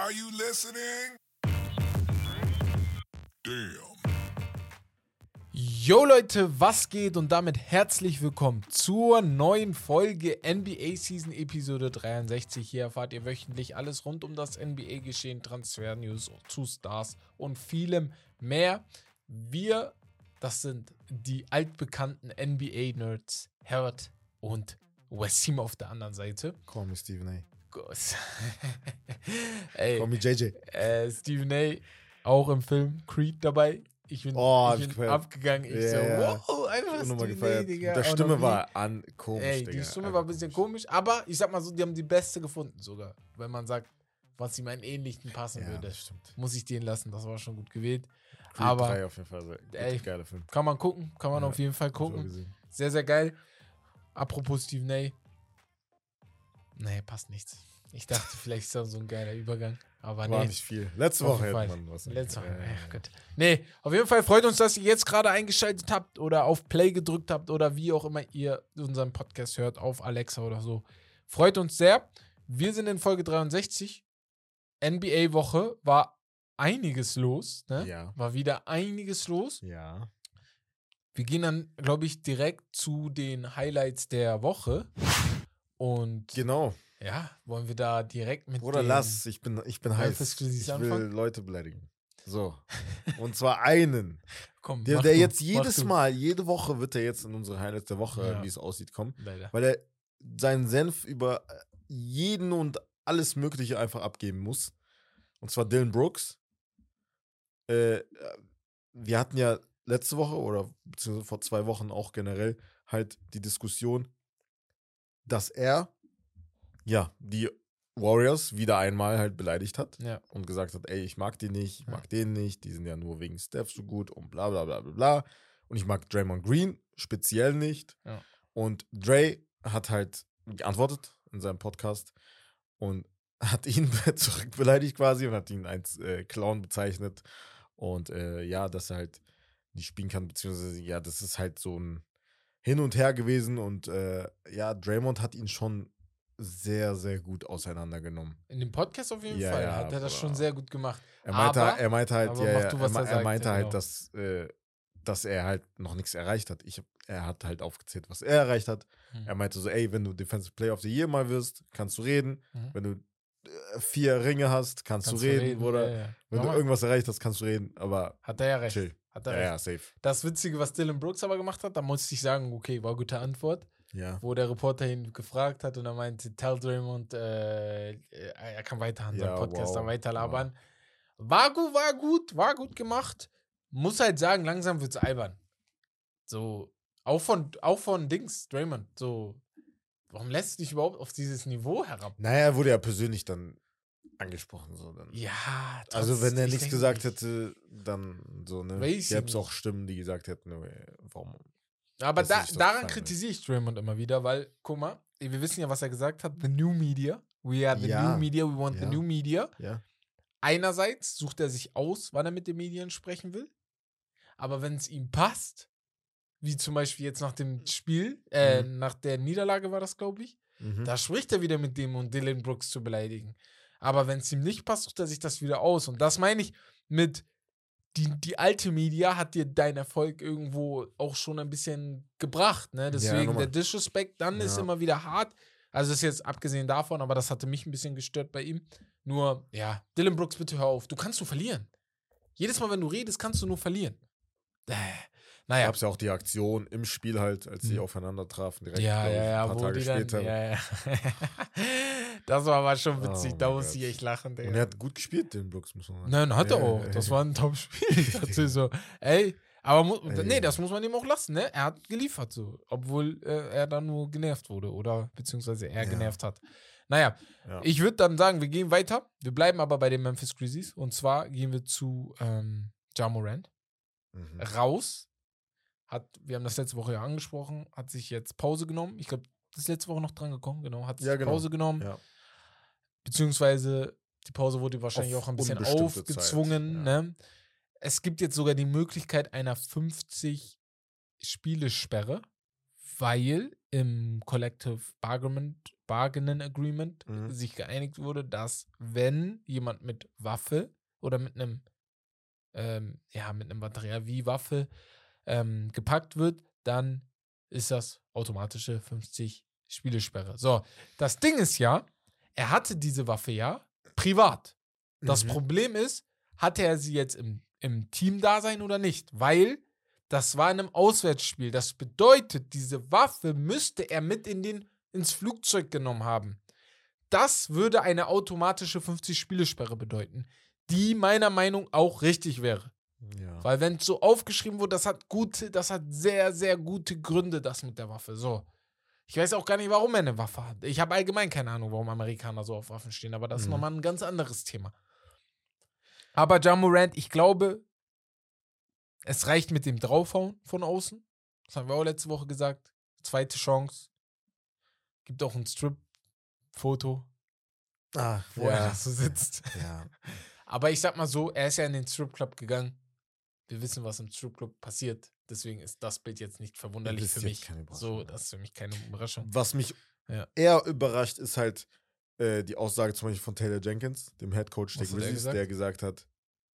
Are you listening? Damn. Yo Leute, was geht und damit herzlich willkommen zur neuen Folge NBA Season Episode 63. Hier erfahrt ihr wöchentlich alles rund um das NBA-Geschehen, Transfer-News zu Stars und vielem mehr. Wir, das sind die altbekannten NBA-Nerds, Herbert und Wasim auf der anderen Seite. Call me Stephen A. Gott. Ey, Call me JJ. äh, Stephen A. auch im Film Creed dabei. Ich bin, Oh, ich ich bin gefeiert. abgegangen. Ich Ja, so, wow, einfach Stephen A, gefeiert. Digga. Mit der Stimme noch war an komisch, Ey, Digga. die Stimme war ein bisschen komisch, aber ich sag mal so, die haben die beste gefunden sogar. Wenn man sagt, was ihm einen ähnlichen passen Ja, würde. das stimmt. Muss ich den lassen, das war schon gut gewählt. Creed aber 3 auf jeden Fall. Ey, geiler Film. Kann man gucken, kann man Ja, auf jeden Fall ich gucken. Sehr, sehr geil. Apropos Stephen A. Nee, passt nichts. Ich dachte, vielleicht ist das so ein geiler Übergang. Aber War nee. nicht viel. Letzte Woche hätte man was. Letzte Woche. Ja. Gott. Nee, auf jeden Fall freut uns, dass ihr jetzt gerade eingeschaltet habt oder auf Play gedrückt habt oder wie auch immer ihr unseren Podcast hört, auf Alexa oder so. Freut uns sehr. Wir sind in Folge 63. NBA-Woche war einiges los. Ne? Ja. War wieder einiges los. Ja. Wir gehen dann, glaube ich, direkt zu den Highlights der Woche. Und Genau. ja, wollen wir da direkt mit den- lass. Ich bin, ich bin heiß. Ich will? Leute beleidigen. So. Und zwar einen. Komm, Der, der du, jetzt jedes. Mal, jede Woche wird er jetzt in unsere Highlights der Woche, Ja. wie es aussieht, kommen. Leider. Weil er seinen Senf über jeden und alles Mögliche einfach abgeben muss. Und zwar Dylan Brooks. Äh, wir hatten ja letzte Woche oder beziehungsweise vor zwei Wochen auch generell halt die Diskussion, dass er ja die Warriors wieder einmal halt beleidigt hat Ja. und gesagt hat, ey, ich mag die nicht, ich Ja. mag den nicht, die sind ja nur wegen Steph so gut und bla bla bla bla bla. Und ich mag Draymond Green speziell nicht. Ja. Und Dre hat halt geantwortet in seinem Podcast und hat ihn zurückbeleidigt quasi und hat ihn als äh, Clown bezeichnet. Und äh, ja, dass er halt nicht spielen kann, beziehungsweise ja, das ist halt so ein Hin und Her gewesen und äh, ja, Draymond hat ihn schon sehr, sehr gut auseinandergenommen. In dem Podcast auf jeden Ja, Fall ja, hat er das schon sehr gut gemacht. Er meinte, Aber- er meinte halt, ja, du, er, er er meinte halt, genau. dass, äh, dass er halt noch nichts erreicht hat. Ich, er hat halt aufgezählt, was er erreicht hat. Hm. Er meinte so, ey, wenn du Defensive Player of the Year mal wirst, kannst du reden. Mhm. Wenn du äh, vier Ringe hast, kannst, Kannst du reden, oder ja, ja. wenn Mach du irgendwas erreicht hast, kannst du reden. Aber Hat er ja recht. chill. Hat er Ja, recht. ja, safe. Das Witzige, was Dylan Brooks aber gemacht hat, da musste ich sagen, okay, war gute Antwort, Ja. wo der Reporter ihn gefragt hat und er meinte, tell Draymond, äh, äh, er kann weiter an seinem Ja, Podcast wow, dann weiter labern. War gut, war gut, war gut gemacht. Muss halt sagen, langsam wird's albern. So, auch von, auch von Dings, Draymond, so, warum lässt du dich überhaupt auf dieses Niveau herab? Naja, er wurde ja persönlich dann angesprochen. So dann. Ja, Also, wenn er nichts gesagt nicht. hätte, dann so, ne? Gäbe es auch Stimmen, die gesagt hätten, warum. Aber da, das daran hat. kritisiere ich Draymond immer wieder, weil, guck mal, wir wissen ja, was er gesagt hat. The new media. We are the Ja. new media, we want the Ja. new media. Ja. Einerseits sucht er sich aus, wann er mit den Medien sprechen will. Aber wenn es ihm passt, wie zum Beispiel jetzt nach dem Spiel, äh, nach der Niederlage war das, glaube ich, Mhm. da spricht er wieder mit dem, um Dylan Brooks zu beleidigen. Aber wenn es ihm nicht passt, sucht er sich das wieder aus. Und das meine ich mit, die, die alte Media hat dir deinen Erfolg irgendwo auch schon ein bisschen gebracht. Ne? Deswegen nochmal. der Disrespect dann ist Ja. immer wieder hart. Also ist jetzt abgesehen davon, aber das hatte mich ein bisschen gestört bei ihm. Nur, ja, Dylan Brooks, bitte hör auf. Du kannst nur verlieren. Jedes Mal, wenn du redest, kannst du nur verlieren. Äh, naja. Gab es ja auch die Aktion im Spiel halt, als sie Mhm. aufeinander trafen, direkt Ja, ich, ja, ja, ein paar Tage die dann, später. ja, ja. das war aber schon witzig, Oh da musste ich echt lachen, Digga. Und er hat gut gespielt, den Brooks, muss man sagen. Nein, hat er auch. Das war ein Top-Spiel. Dachte so, ey, aber Ey. nee, das muss man ihm auch lassen, ne? Er hat geliefert so, obwohl äh, er dann nur genervt wurde oder beziehungsweise er Ja. genervt hat. Naja, Ja. ich würde dann sagen, wir gehen weiter. Wir bleiben aber bei den Memphis Grizzlies und zwar gehen wir zu ähm, Ja Morant. Mhm. Raus. Hat, wir haben das letzte Woche ja angesprochen, hat sich jetzt Pause genommen. Ich glaube, das ist letzte Woche noch dran gekommen, genau. Hat sich Ja, genau. Pause genommen. Ja. Beziehungsweise die Pause wurde wahrscheinlich Auf auch ein bisschen aufgezwungen. Ja. Ne? Es gibt jetzt sogar die Möglichkeit einer 50 Spielesperre, weil im Collective Bargaining, Agreement Mhm. sich geeinigt wurde, dass wenn jemand mit Waffe oder mit einem ähm, ja, mit einem Material wie Waffe ähm, gepackt wird, dann ist das automatische 50 Spielesperre. So, das Ding ist ja, er hatte diese Waffe ja privat. Das Mhm. Problem ist, hatte er sie jetzt im, im Team-Dasein oder nicht? Weil das war in einem Auswärtsspiel. Das bedeutet, diese Waffe müsste er mit in den, ins Flugzeug genommen haben. Das würde eine automatische 50-Spielesperre bedeuten, die meiner Meinung auch richtig wäre. Ja. Weil wenn es so aufgeschrieben wurde, das hat gute, das hat sehr, sehr gute Gründe, das mit der Waffe. So. Ich weiß auch gar nicht, warum er eine Waffe hat. Ich habe allgemein keine Ahnung, warum Amerikaner so auf Waffen stehen, aber das ist Mhm. nochmal ein ganz anderes Thema. Aber Jamorant, ich glaube, es reicht mit dem Draufhauen von außen. Das haben wir auch letzte Woche gesagt. Zweite Chance. Gibt auch ein Strip-Foto, Ah, wo er ja. da so sitzt. ja. Aber ich sag mal so, er ist ja in den Stripclub gegangen. Wir wissen, was im Stripclub passiert. Deswegen ist das Bild jetzt nicht verwunderlich für mich. So, das ist für mich keine Überraschung. Was mich Ja. eher überrascht, ist halt äh, die Aussage zum Beispiel von Taylor Jenkins, dem Head Coach der er Grizzlies, gesagt? der gesagt hat,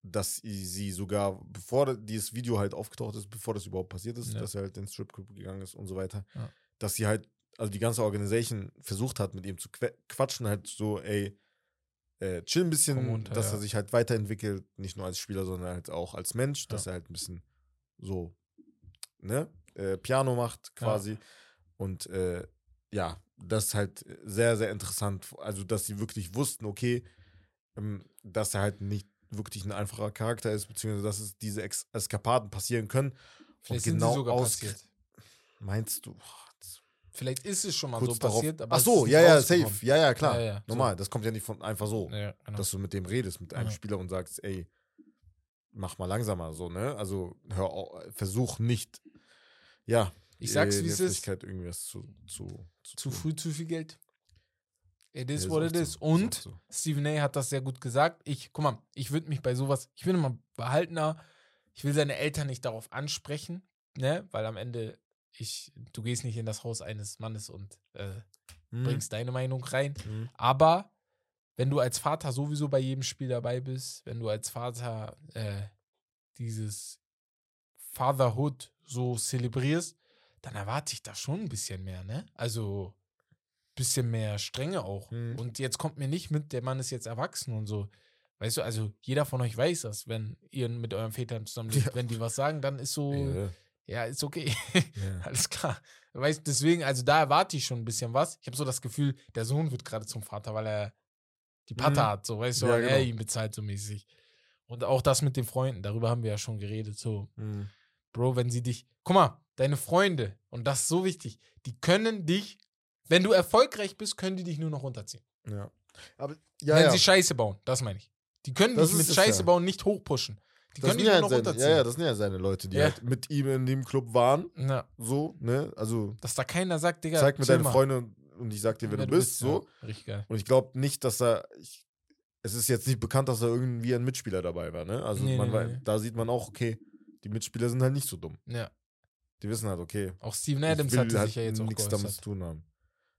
dass sie sogar, bevor dieses Video halt aufgetaucht ist, bevor das überhaupt passiert ist, Ja. dass er halt in den Stripclub gegangen ist und so weiter, Ja. dass sie halt, also die ganze Organisation versucht hat, mit ihm zu quatschen, halt so, ey, äh, chill ein bisschen, runter, dass er sich halt weiterentwickelt, nicht nur als Spieler, sondern halt auch als Mensch, dass er halt ein bisschen so, ne, äh, Piano macht quasi. Und äh, ja, das ist halt sehr, sehr interessant. Also, dass sie wirklich wussten, okay, ähm, dass er halt nicht wirklich ein einfacher Charakter ist, beziehungsweise dass es diese Ex Eskapaden passieren können. Vielleicht und genau sie sogar aus- passiert. Meinst du? Vielleicht ist es schon mal kurz so darauf. passiert, aber Ach so, ja, ja, safe. Ja, ja, klar. Ja, ja, so. Normal. Das kommt ja nicht von einfach so, Ja, genau. dass du mit dem redest, mit einem. Spieler und sagst, ey, mach mal langsamer, so, ne? Also, hör versuch nicht, ja, ich sag's, äh, wie es ist. Irgendwas zu, zu, Zu tun. früh zu viel Geld. It is what it so, is. auch Und so. Stephen A. hat das sehr gut gesagt. Ich, guck mal, ich würde mich bei sowas, ich bin immer behaltener. Ich will seine Eltern nicht darauf ansprechen, ne? Weil am Ende, ich, du gehst nicht in das Haus eines Mannes und äh, Mhm. bringst deine Meinung rein. Mhm. Aber wenn du als Vater sowieso bei jedem Spiel dabei bist, wenn du als Vater äh, dieses Fatherhood so zelebrierst, dann erwarte ich da schon ein bisschen mehr, ne? Also ein bisschen mehr Strenge auch. Mhm. Und jetzt kommt mir nicht mit, der Mann ist jetzt erwachsen und so. Weißt du, also jeder von euch weiß das, wenn ihr mit euren Vätern zusammenlebt, Ja. wenn die was sagen, dann ist so, Ja, ja, ist okay. ja. Alles klar. Weißt deswegen, also da erwarte ich schon ein bisschen was. Ich habe so das Gefühl, der Sohn wird gerade zum Vater, weil er die Patte Mhm. hat, so, weißt du, Ja, weil er genau. ihn bezahlt so mäßig. Und auch das mit den Freunden, darüber haben wir ja schon geredet. So, Mhm. Bro, wenn sie dich. Guck mal, deine Freunde, und das ist so wichtig, die können dich, wenn du erfolgreich bist, können die dich nur noch runterziehen. Ja. Aber ja, wenn sie Scheiße bauen, das meine ich. Die können Das dich mit Scheiße bauen nicht hochpushen. Die das können ja noch seine, ja, ja, das sind ja seine Leute, die Ja. halt mit ihm in dem Club waren. Na, So, ne? Also, dass da keiner sagt, Digga, zeig mir deine. Freunde und, ich sag dir, wer, du bist. So. Ja, richtig geil. Und ich glaube nicht, dass er. Ich, es ist jetzt nicht bekannt, dass da irgendwie ein Mitspieler dabei war, ne? Also, Nee, man nee, wei- nee. da sieht man auch, okay, die Mitspieler sind halt nicht so dumm. Ja. Die wissen halt, okay. Auch Steven Adams hatte halt sich ja jetzt auch nichts damit zu tun haben.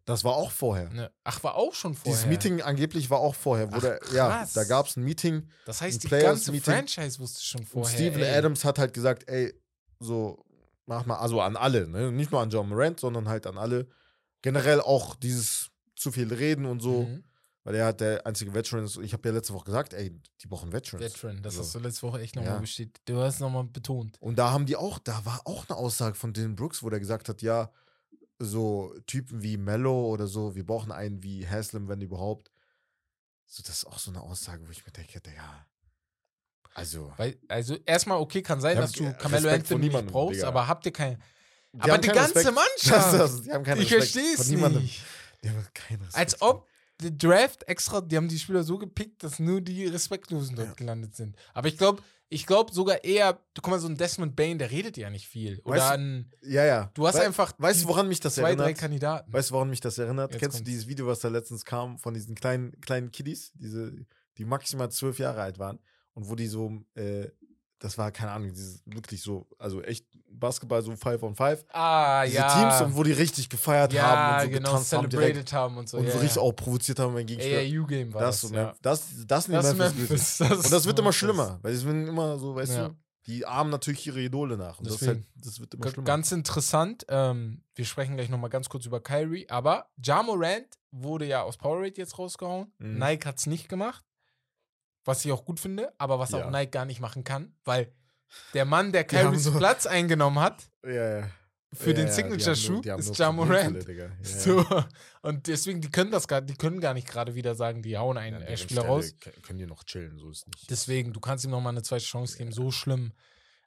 Das war auch vorher. Ne. Ach, war auch schon vorher. Dieses Meeting angeblich war auch vorher. Ach, der, ja, da gab es ein Meeting Das heißt, die ganze Meeting. Franchise wusste schon und vorher. Steven ey. Adams hat halt gesagt, ey, so, mach mal, also an alle, ne? Nicht nur an John Morant, sondern halt an alle. Generell auch dieses zu viel Reden und so, Mhm. weil er hat der einzige Veteran ist. Ich habe ja letzte Woche gesagt, ey, die brauchen Veterans. Veteran, das Also, hast du letzte Woche echt nochmal Ja. bestätigt. Du hast nochmal betont. Und da haben die auch, da war auch eine Aussage von Dylan Brooks, wo der gesagt hat, ja, so Typen wie Mello oder so, wir brauchen einen wie Haslam, wenn überhaupt. So, das ist auch so eine Aussage, wo ich mir denke, ja, also. Weil, also erstmal, okay, kann sein, dass du Carmelo Anthony nicht brauchst, Digga. aber habt ihr keinen. Die Aber die ganze Respekt. Mannschaft. Das, die haben keinen Ich verstehe es nicht. Die haben keinen Respekt. Als ob der Draft extra, die haben die Spieler so gepickt, dass nur die Respektlosen dort Ja. gelandet sind. Aber ich glaube, ich glaube sogar eher, du guck mal, so ein Desmond Bain, der redet ja nicht viel. Oder Weißt du, ein, Ja, ja. du hast Wei- einfach Weißt du, woran mich das zwei, drei erinnert? Kandidaten. Weißt du, woran mich das erinnert? Jetzt Kennst du kommt's. dieses Video, was da letztens kam von diesen kleinen, kleinen Kiddies, diese, die maximal zwölf Jahre alt waren und wo die so, äh, das war keine Ahnung, dieses wirklich so, also echt Basketball so Five on Five. Ah, Diese ja. Teams, und wo die richtig gefeiert ja, haben und so genau, getanzt haben direkt. celebrated haben und so. Und ja, so richtig auch provoziert haben, mein Gegenspieler. AAU-Game war Das, das, so, ja. Das, das sind Das ist Memphis Memphis. Das Und das wird immer schlimmer, weil es werden immer so, weißt du, die armen natürlich ihre Idole nach. Und das, ist Deswegen. halt, das wird immer schlimmer. Ganz interessant, ähm, wir sprechen gleich nochmal ganz kurz über Kyrie, aber Ja Morant wurde ja aus Powerade jetzt rausgehauen. Mhm. Nike hat es nicht gemacht, was ich auch gut finde, aber was auch Nike gar nicht machen kann, weil der Mann, der Kyries so- Platz eingenommen hat ja, ja. für Ja, den Signature-Schuh, ist Ja Morant. So. Und deswegen, die können das gar, die können gar nicht gerade wieder sagen, die hauen einen Ja, Spieler Stelle raus. Können die noch chillen, so ist nicht. Deswegen, du kannst ihm noch mal eine zweite Chance geben. So schlimm.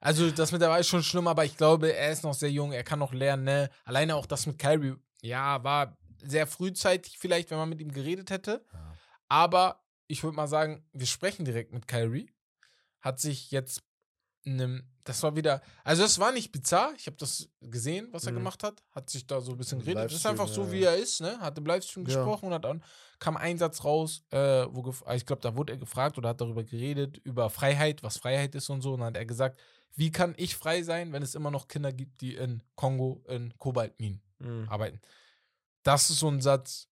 Also, das mit der Wahl ist schon schlimm, aber ich glaube, er ist noch sehr jung, er kann noch lernen, ne? Alleine auch das mit Kyrie, ja, war sehr frühzeitig vielleicht, wenn man mit ihm geredet hätte. Ja. Aber ich würde mal sagen, wir sprechen direkt mit Kyrie. Hat sich jetzt einem, das war wieder, also das war nicht bizarr, ich habe das gesehen, was er Mhm. gemacht hat, hat sich da so ein bisschen geredet. Das ist einfach so, wie er ist, ne? Hat im Livestream Ja. gesprochen und hat dann kam ein Satz raus, äh, wo gef- ich glaube, da wurde er gefragt oder hat darüber geredet, über Freiheit, was Freiheit ist und so. Und dann hat er gesagt, wie kann ich frei sein, wenn es immer noch Kinder gibt, die in Kongo in Kobaltminen Mhm. arbeiten. Das ist so ein Satz,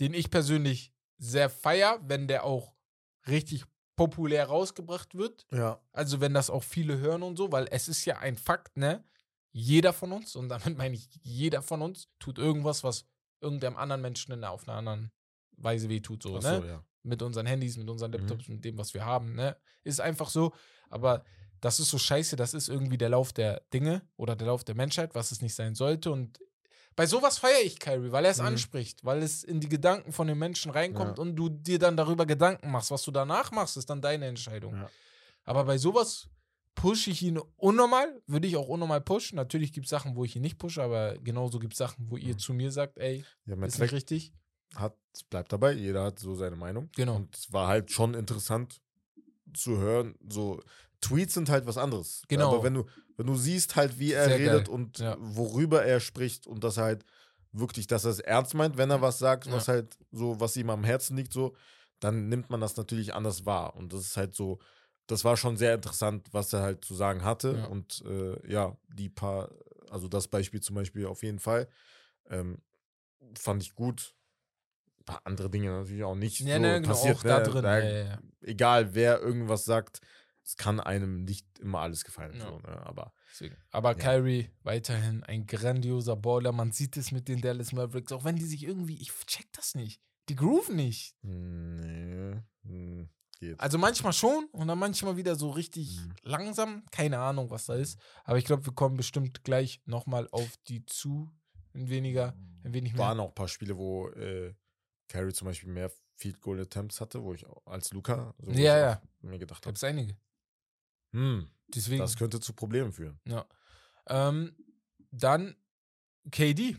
den ich persönlich sehr feier, wenn der auch richtig populär rausgebracht wird. Ja. Also wenn das auch viele hören und so, weil es ist ja ein Fakt, ne? Jeder von uns, und damit meine ich, jeder von uns tut irgendwas, was irgendeinem anderen Menschen in, auf einer anderen Weise wehtut, so, ne? so, ja. Mit unseren Handys, mit unseren Mhm. Laptops, mit dem, was wir haben, ne? Ist einfach so, aber das ist so scheiße, das ist irgendwie der Lauf der Dinge oder der Lauf der Menschheit, was es nicht sein sollte. Und bei sowas feiere ich Kyrie, weil er es Mhm. anspricht, weil es in die Gedanken von den Menschen reinkommt Ja. und du dir dann darüber Gedanken machst. Was du danach machst, ist dann deine Entscheidung. Ja. Aber bei sowas pushe ich ihn unnormal, würde ich auch unnormal pushen. Natürlich gibt es Sachen, wo ich ihn nicht pushe, aber genauso gibt es Sachen, wo ihr Mhm. zu mir sagt, ey, Ja, ist nicht richtig. hat, bleibt dabei, jeder hat so seine Meinung. Genau. Und es war halt schon interessant zu hören. So, Tweets sind halt was anderes. Genau. Aber wenn du, wenn du siehst halt, wie er Sehr redet geil. und Ja. worüber er spricht und dass er halt wirklich, dass er es ernst meint, wenn er was sagt, was halt so, was ihm am Herzen liegt, so, dann nimmt man das natürlich anders wahr. Und das ist halt so, das war schon sehr interessant, was er halt zu sagen hatte. Ja. Und äh, ja, die paar, also das Beispiel zum Beispiel auf jeden Fall, ähm, fand ich gut. Ein paar andere Dinge natürlich auch nicht. Ja, so ne, genau, passiert, auch da ne? drin. Da, ja, ja, ja. Egal, wer irgendwas sagt, es kann einem nicht immer alles gefallen. Ja. So, ne? Aber Deswegen. Aber Ja. Kyrie weiterhin ein grandioser Baller. Man sieht es mit den Dallas Mavericks, auch wenn die sich irgendwie, ich check das nicht. Die grooven nicht. nee, hm, geht. Also manchmal schon und dann manchmal wieder so richtig Mhm. langsam. Keine Ahnung, was da ist. Aber ich glaube, wir kommen bestimmt gleich nochmal auf die zu. Ein weniger, ein wenig mehr. waren auch ein paar Spiele, wo äh, Carey zum Beispiel mehr Field Goal Attempts hatte, wo ich als Luca so Ja, ja. mir gedacht Da habe, gibt es einige. Hm, Deswegen. das könnte zu Problemen führen. ja. Ähm, dann KD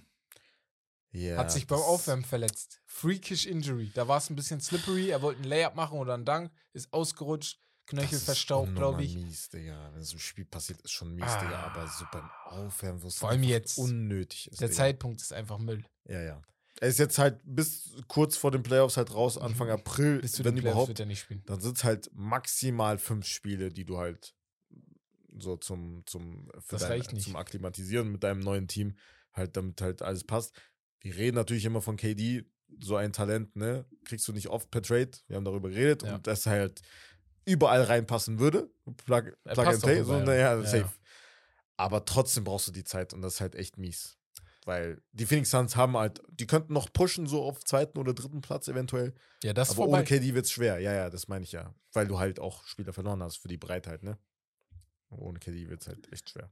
Ja, hat sich beim Aufwärmen verletzt. Freakish Injury. Da war es ein bisschen slippery. Er wollte einen Layup machen oder einen Dunk. Ist ausgerutscht. Knöchel unnormal glaube ich. mies, Digga. Wenn es im Spiel passiert, ist schon mies, Ah. Digga. Aber so beim Aufwärmen, wo es Vor allem einfach jetzt. unnötig ist. Der Digga. Zeitpunkt ist einfach Müll. Ja, ja. Er ist jetzt halt bis kurz vor den Playoffs halt raus, Anfang April, Bis zu wenn den Playoffs überhaupt. wird er nicht spielen. Dann sind es halt maximal fünf Spiele, die du halt so zum, zum, für Das dein, zum Akklimatisieren mit deinem neuen Team, halt damit halt alles passt. Wir reden natürlich immer von KD, so ein Talent, ne? Kriegst du nicht oft per Trade. Wir haben darüber geredet Ja. und dass er halt überall reinpassen würde. Plug, plug and play. So, naja, Ja. safe. Aber trotzdem brauchst du die Zeit und das ist halt echt mies. Weil die Phoenix Suns haben halt, die könnten noch pushen, so auf zweiten oder dritten Platz eventuell. Ja, das Aber vorbei. ohne KD wird es schwer. Ja, ja, das meine ich ja. Weil du halt auch Spieler verloren hast für die Breitheit, ne? Ohne KD wird es halt echt schwer.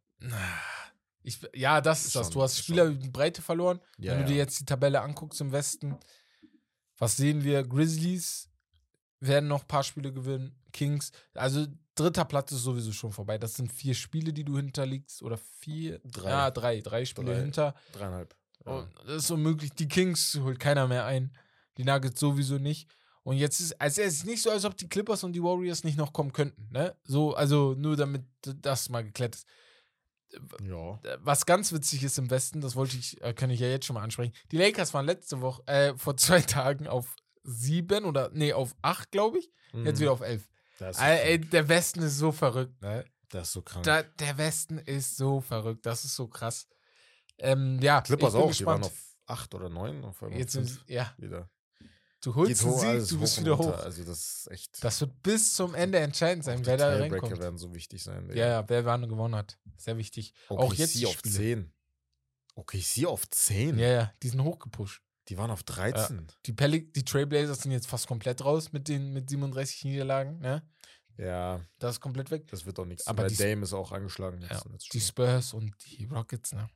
Ich, ja, das ist das. Du hast. Spieler die Breite verloren. Ja, Wenn du dir ja. jetzt die Tabelle anguckst im Westen, was sehen wir? Grizzlies werden noch ein paar Spiele gewinnen. Kings, also dritter Platz ist sowieso schon vorbei. Das sind vier Spiele, die du hinterliegst. Oder vier? Drei. Ja, drei. Drei Spiele Drei. hinter. Dreieinhalb. Ja. Und das ist unmöglich. Die Kings holt keiner mehr ein. Die Nuggets sowieso nicht. Und jetzt ist, also es ist nicht so, als ob die Clippers und die Warriors nicht noch kommen könnten. Ne? So, also nur damit das mal geklärt ist. ja. Was ganz witzig ist im Westen, das wollte ich, äh, kann ich ja jetzt schon mal ansprechen. Die Lakers waren letzte Woche, äh, vor zwei Tagen auf sieben oder, nee, auf acht, glaube ich. Jetzt Mhm. wieder auf elf. Das ey, der Westen ist so verrückt, ne? Das ist so krank. Da, der Westen ist so verrückt. Das ist so krass. Ähm, ja, Clippers ich bin auch, die waren gespannt. auf 8 oder 9. Auf einmal Jetzt sind, ja, wieder. du holst Geht einen hoch, Sieg, du bist wieder hoch. Also das ist echt. Das wird bis zum Ende entscheidend sein, die wer da reinkommt. werden so wichtig sein. Ja, ja, wer wann gewonnen hat. Sehr wichtig. auch jetzt die auf Spiele. 10. OKC auf 10. Ja, ja, die sind hochgepusht. Die waren auf 13. Die, Peli die Trailblazers sind jetzt fast komplett raus mit den mit 37 Niederlagen. Ne? Ja, Das ist komplett weg. das wird auch nichts. Aber die- Dame ist auch angeschlagen. Ja, Die. Spurs und die Rockets, ne?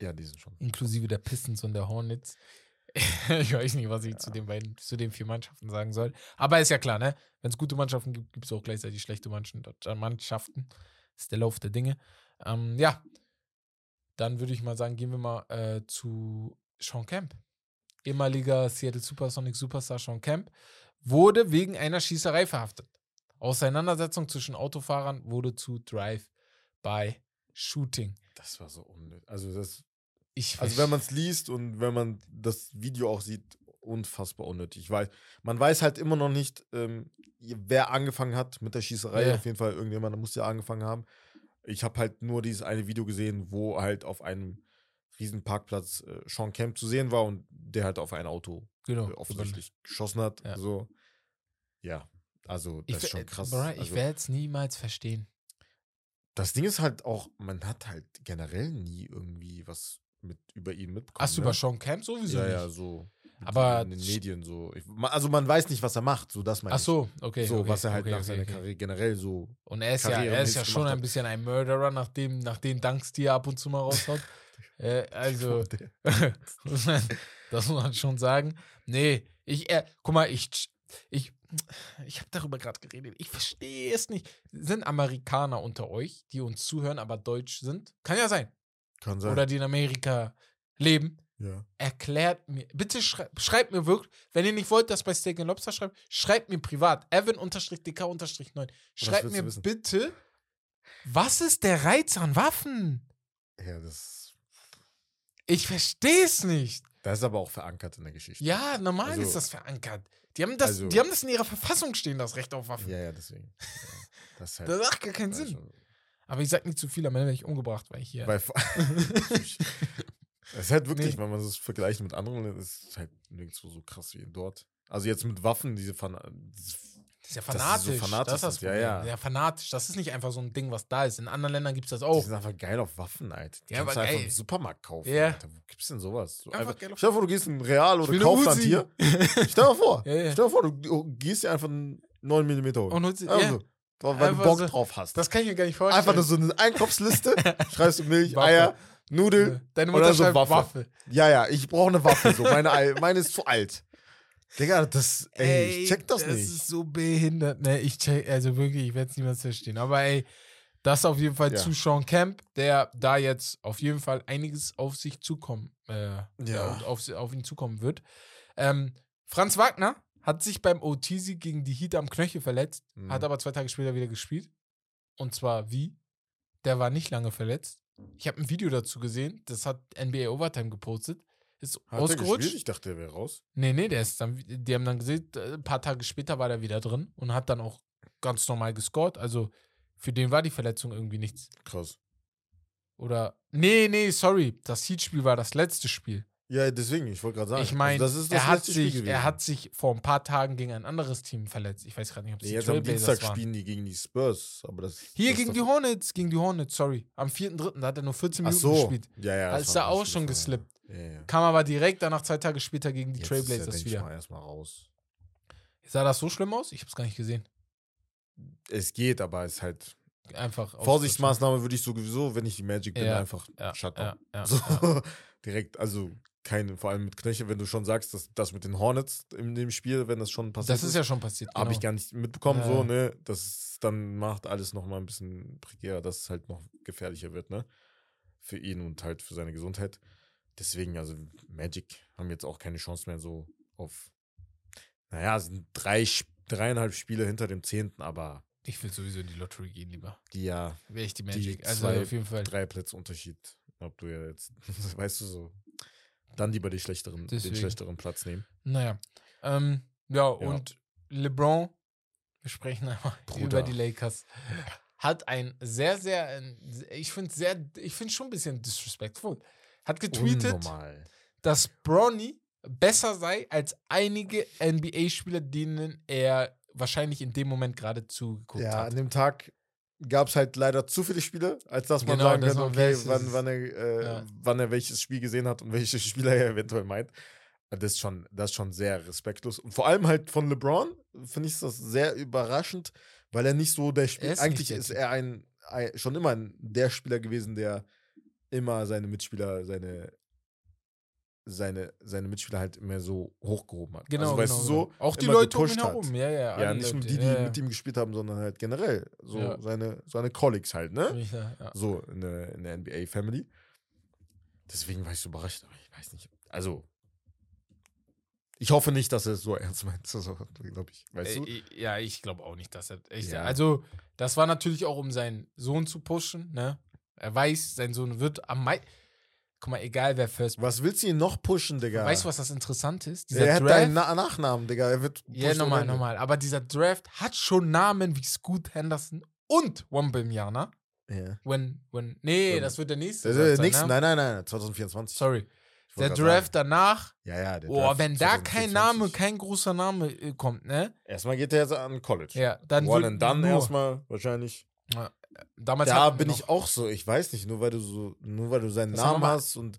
ja, die sind schon. Inklusive der Pistons und der Hornets. ich weiß nicht, was ich zu den beiden, zu den vier Mannschaften sagen soll. Aber ist ja klar, ne? Wenn es gute Mannschaften gibt, gibt es auch gleichzeitig schlechte Mannschen- Mannschaften. Das ist der Lauf der Dinge. Ähm, ja. Dann würde ich mal sagen, gehen wir mal äh, zu Sean Camp. Ehemaliger Seattle Supersonic Superstar Sean Camp wurde wegen einer Schießerei verhaftet. Auseinandersetzung zwischen Autofahrern wurde zu Drive-by-Shooting. Das war so unnötig. Also, das, Ich also wenn man es liest und wenn man das Video auch sieht, unfassbar unnötig. Weiß, man weiß halt immer noch nicht, ähm, wer angefangen hat mit der Schießerei. Ja. Auf jeden Fall, irgendjemand muss ja angefangen haben. Ich habe halt nur dieses eine Video gesehen, wo halt auf einem riesen Parkplatz äh, Sean Camp zu sehen war und der halt auf ein Auto genau, äh, offensichtlich geschossen hat. Ja. So. Ja, also das Ich, ist schon we- krass. Bruder, ich also, werde es niemals verstehen. das Ding ist halt auch, man hat halt generell nie irgendwie was mit über ihn mitbekommen. Achso, ne? über Sean Camp sowieso Ja, nicht. ja, so. Aber in den Medien so. Ich, also man weiß nicht, was er macht, so das meine Ach so, okay. So, okay, was er halt okay, nach okay, seiner. Karriere generell so. Und er ist ja, Karriere er ist ja schon ein bisschen ein Murderer, nach, dem, nach den Dunks, die er ab und zu mal raushaut. Äh, also, muss man- das muss man schon sagen. Nee, ich, äh, guck mal, ich, ich, ich habe darüber gerade geredet. Ich verstehe es nicht. Sind Amerikaner unter euch, die uns zuhören, aber deutsch sind? Kann ja sein. Kann sein. Oder die in Amerika leben. ja. erklärt mir, bitte schrei schreibt mir wirklich, wenn ihr nicht wollt, dass bei Steak Lobster schreibt, schreibt mir privat, Evan-DK-9. Schreibt mir bitte, was ist der Reiz an Waffen? ja, das, Ich verstehe es nicht. das ist aber auch verankert in der Geschichte. Ja, normal Also- ist das verankert. Die haben das, Also- die haben das in ihrer Verfassung stehen, das Recht auf Waffen. Ja, ja, deswegen. Ja, das halt. Das macht gar keinen Sinn. schon- Aber ich sag nicht zu viel, am Ende werde ich umgebracht, weil ich hier. Weil Es ist halt wirklich, Nee. wenn man das vergleicht mit anderen, ist es halt nirgendwo so krass wie dort. Also jetzt mit Waffen, diese Fan dieses, das ist ja dass sie so fanatisch. fanatisch das ist das sind, ja, Problem. ja. ja, fanatisch. Das ist nicht einfach so ein Ding, was da ist. In anderen Ländern gibt es das die auch. sind einfach geil auf Waffen, Alter. Die Ja, kannst aber du einfach im Supermarkt kaufen. Ja. Alter. Wo gibt's denn sowas? So Einfach einfach, geil auf- stell dir vor, du gehst in Real oder Kaufland hier. Stell dir vor. Ja, ja. Stell dir vor, du, du gehst dir einfach einen 9 mm holen. Und holst- also, weil du Einfach Bock so. drauf hast. Das kann ich mir gar nicht vorstellen. einfach nur so eine Einkaufsliste. schreibst du Milch, Waffe. Eier, Nudeln. Deine oder Mutter so schreibt Waffe. Waffe. Ja, ja, ich brauche eine Waffe. So. Meine, Ei- meine ist zu alt. Digga, das, ey, ich check das, das nicht. ist so behindert. Ne, ich check, also wirklich, ich werde es niemals verstehen. Aber ey, das auf jeden Fall Ja. zu Sean Camp, der da jetzt auf jeden Fall einiges auf sich zukommen, äh, ja. Ja. auf, auf ihn zukommen wird. Ähm, Franz Wagner hat sich beim OT-Sieg gegen die Heat am Knöchel verletzt, Mhm. hat aber zwei Tage später wieder gespielt. Und zwar wie? Der war nicht lange verletzt. Ich habe ein Video dazu gesehen, das hat NBA Overtime gepostet. Ist Hat er ausgerutscht. Ich dachte, der wäre raus. Nee, nee, der ist dann, die haben dann gesehen, äh, ein paar Tage später war der wieder drin und hat dann auch ganz normal gescored. Also für den war die Verletzung irgendwie nichts. Krass. Oder, nee, nee, sorry, das Heat-Spiel war das letzte Spiel. Ja, deswegen, ich wollte gerade sagen. ich meine, also das ist das er, hat sich, er hat sich vor ein paar Tagen gegen ein anderes Team verletzt. Ich weiß gerade nicht, ob es Nee, die jetzt am Dienstag waren. spielen die gegen die Spurs. Aber das, Hier das gegen die Hornets, gegen die Hornets, sorry. Am 4.3., da hat er nur 14 Ach Minuten so. gespielt. Ja, ja. Da ist er auch schon geslippt. Ja, ja. Kam aber direkt danach zwei Tage später gegen die Jetzt ist er, Trailblazers denk ich wieder. Mal, erstmal raus. Sah das so schlimm aus? Ich hab's gar nicht gesehen. Es geht, aber es ist halt. Einfach. Vorsichtsmaßnahme würde ich sowieso, wenn ich die Magic bin, Ja, einfach Ja, Shutdown. ja, ja, so, ja. direkt, also keine, vor allem mit Knöchel, wenn du schon sagst, dass das mit den Hornets in dem Spiel, wenn das schon passiert Das ist ja schon passiert. Habe genau. ich gar nicht mitbekommen, Ja. so, ne? Das ist- dann macht alles nochmal ein bisschen prekärer, dass es halt noch gefährlicher wird, ne? Für ihn und halt für seine Gesundheit. Deswegen, also Magic haben jetzt auch keine Chance mehr so auf. Naja, es sind drei, dreieinhalb Spiele hinter dem Zehnten, aber Ich will sowieso in die Lottery gehen lieber. die ja Wäre ich die die Magic. also zwei, auf jeden Fall. drei Plätze Unterschied. Ob du ja jetzt, weißt du so, dann lieber die schlechteren, den schlechteren Platz nehmen. Naja. Ähm, ja, und LeBron, wir sprechen einmal Bruder. über die Lakers. hat ein sehr, sehr, ich finde sehr, ich finde schon ein bisschen disrespectful, hat getweetet, Unnormal. dass Bronny besser sei als einige NBA-Spieler, denen er wahrscheinlich in dem Moment gerade zugeguckt Ja, hat. an dem Tag gab es halt leider zu viele Spiele, als dass man Genau, sagen dass kann, okay, wann, wann, er, äh, ja. wann er welches Spiel gesehen hat und welche Spieler er eventuell meint. Das ist schon, das ist schon sehr respektlos. Und vor allem halt von LeBron finde ich das sehr überraschend, weil er nicht so der Er Spieler. ist Eigentlich ist er ein, ein schon immer ein, der Spieler gewesen, der immer seine Mitspieler, seine seine, seine Mitspieler halt immer so hochgehoben hat. Genau, also, weißt genau, du, so genau. Auch die Leute um ihn herum, ja, ja. Ja, nicht nur Leute, die, die ja, ja. mit ihm gespielt haben, sondern halt generell so Ja. seine, seine Colleagues halt, ne? Ja, ja. So in der, in der NBA-Family. Deswegen war ich so überrascht, aber ich weiß nicht. Also, ich hoffe nicht, dass er es so ernst meint. So, glaube ich. Weißt du? Äh, ich- Ja, ich glaube auch nicht, dass er. Ja. Also, das war natürlich auch, um seinen Sohn zu pushen, ne? Er weiß, sein Sohn wird am meisten. Guck mal, egal wer First. Was willst du ihn noch pushen, Digga? Weißt du, was das Interessante ist? er hat deinen Na Nachnamen, Digga. Er wird Ja, nochmal, nochmal. Aber dieser Draft hat schon Namen wie Scoot Henderson und Wembanyama. Ja. When, when, nee, Ähm, das wird der nächste. Der, Draft der sein, nächste, ne? nein, nein, nein, 2024. Sorry. Der Draft danach, sagen. Ja, ja, der oh, Draft wenn da kein 2024. Name, kein großer Name äh, kommt, ne? Erstmal geht er jetzt an College. Ja, dann One and done erstmal, wahrscheinlich. Damals Da bin ich auch so, ich weiß nicht, nur weil du so, nur weil du seinen Das Namen hast und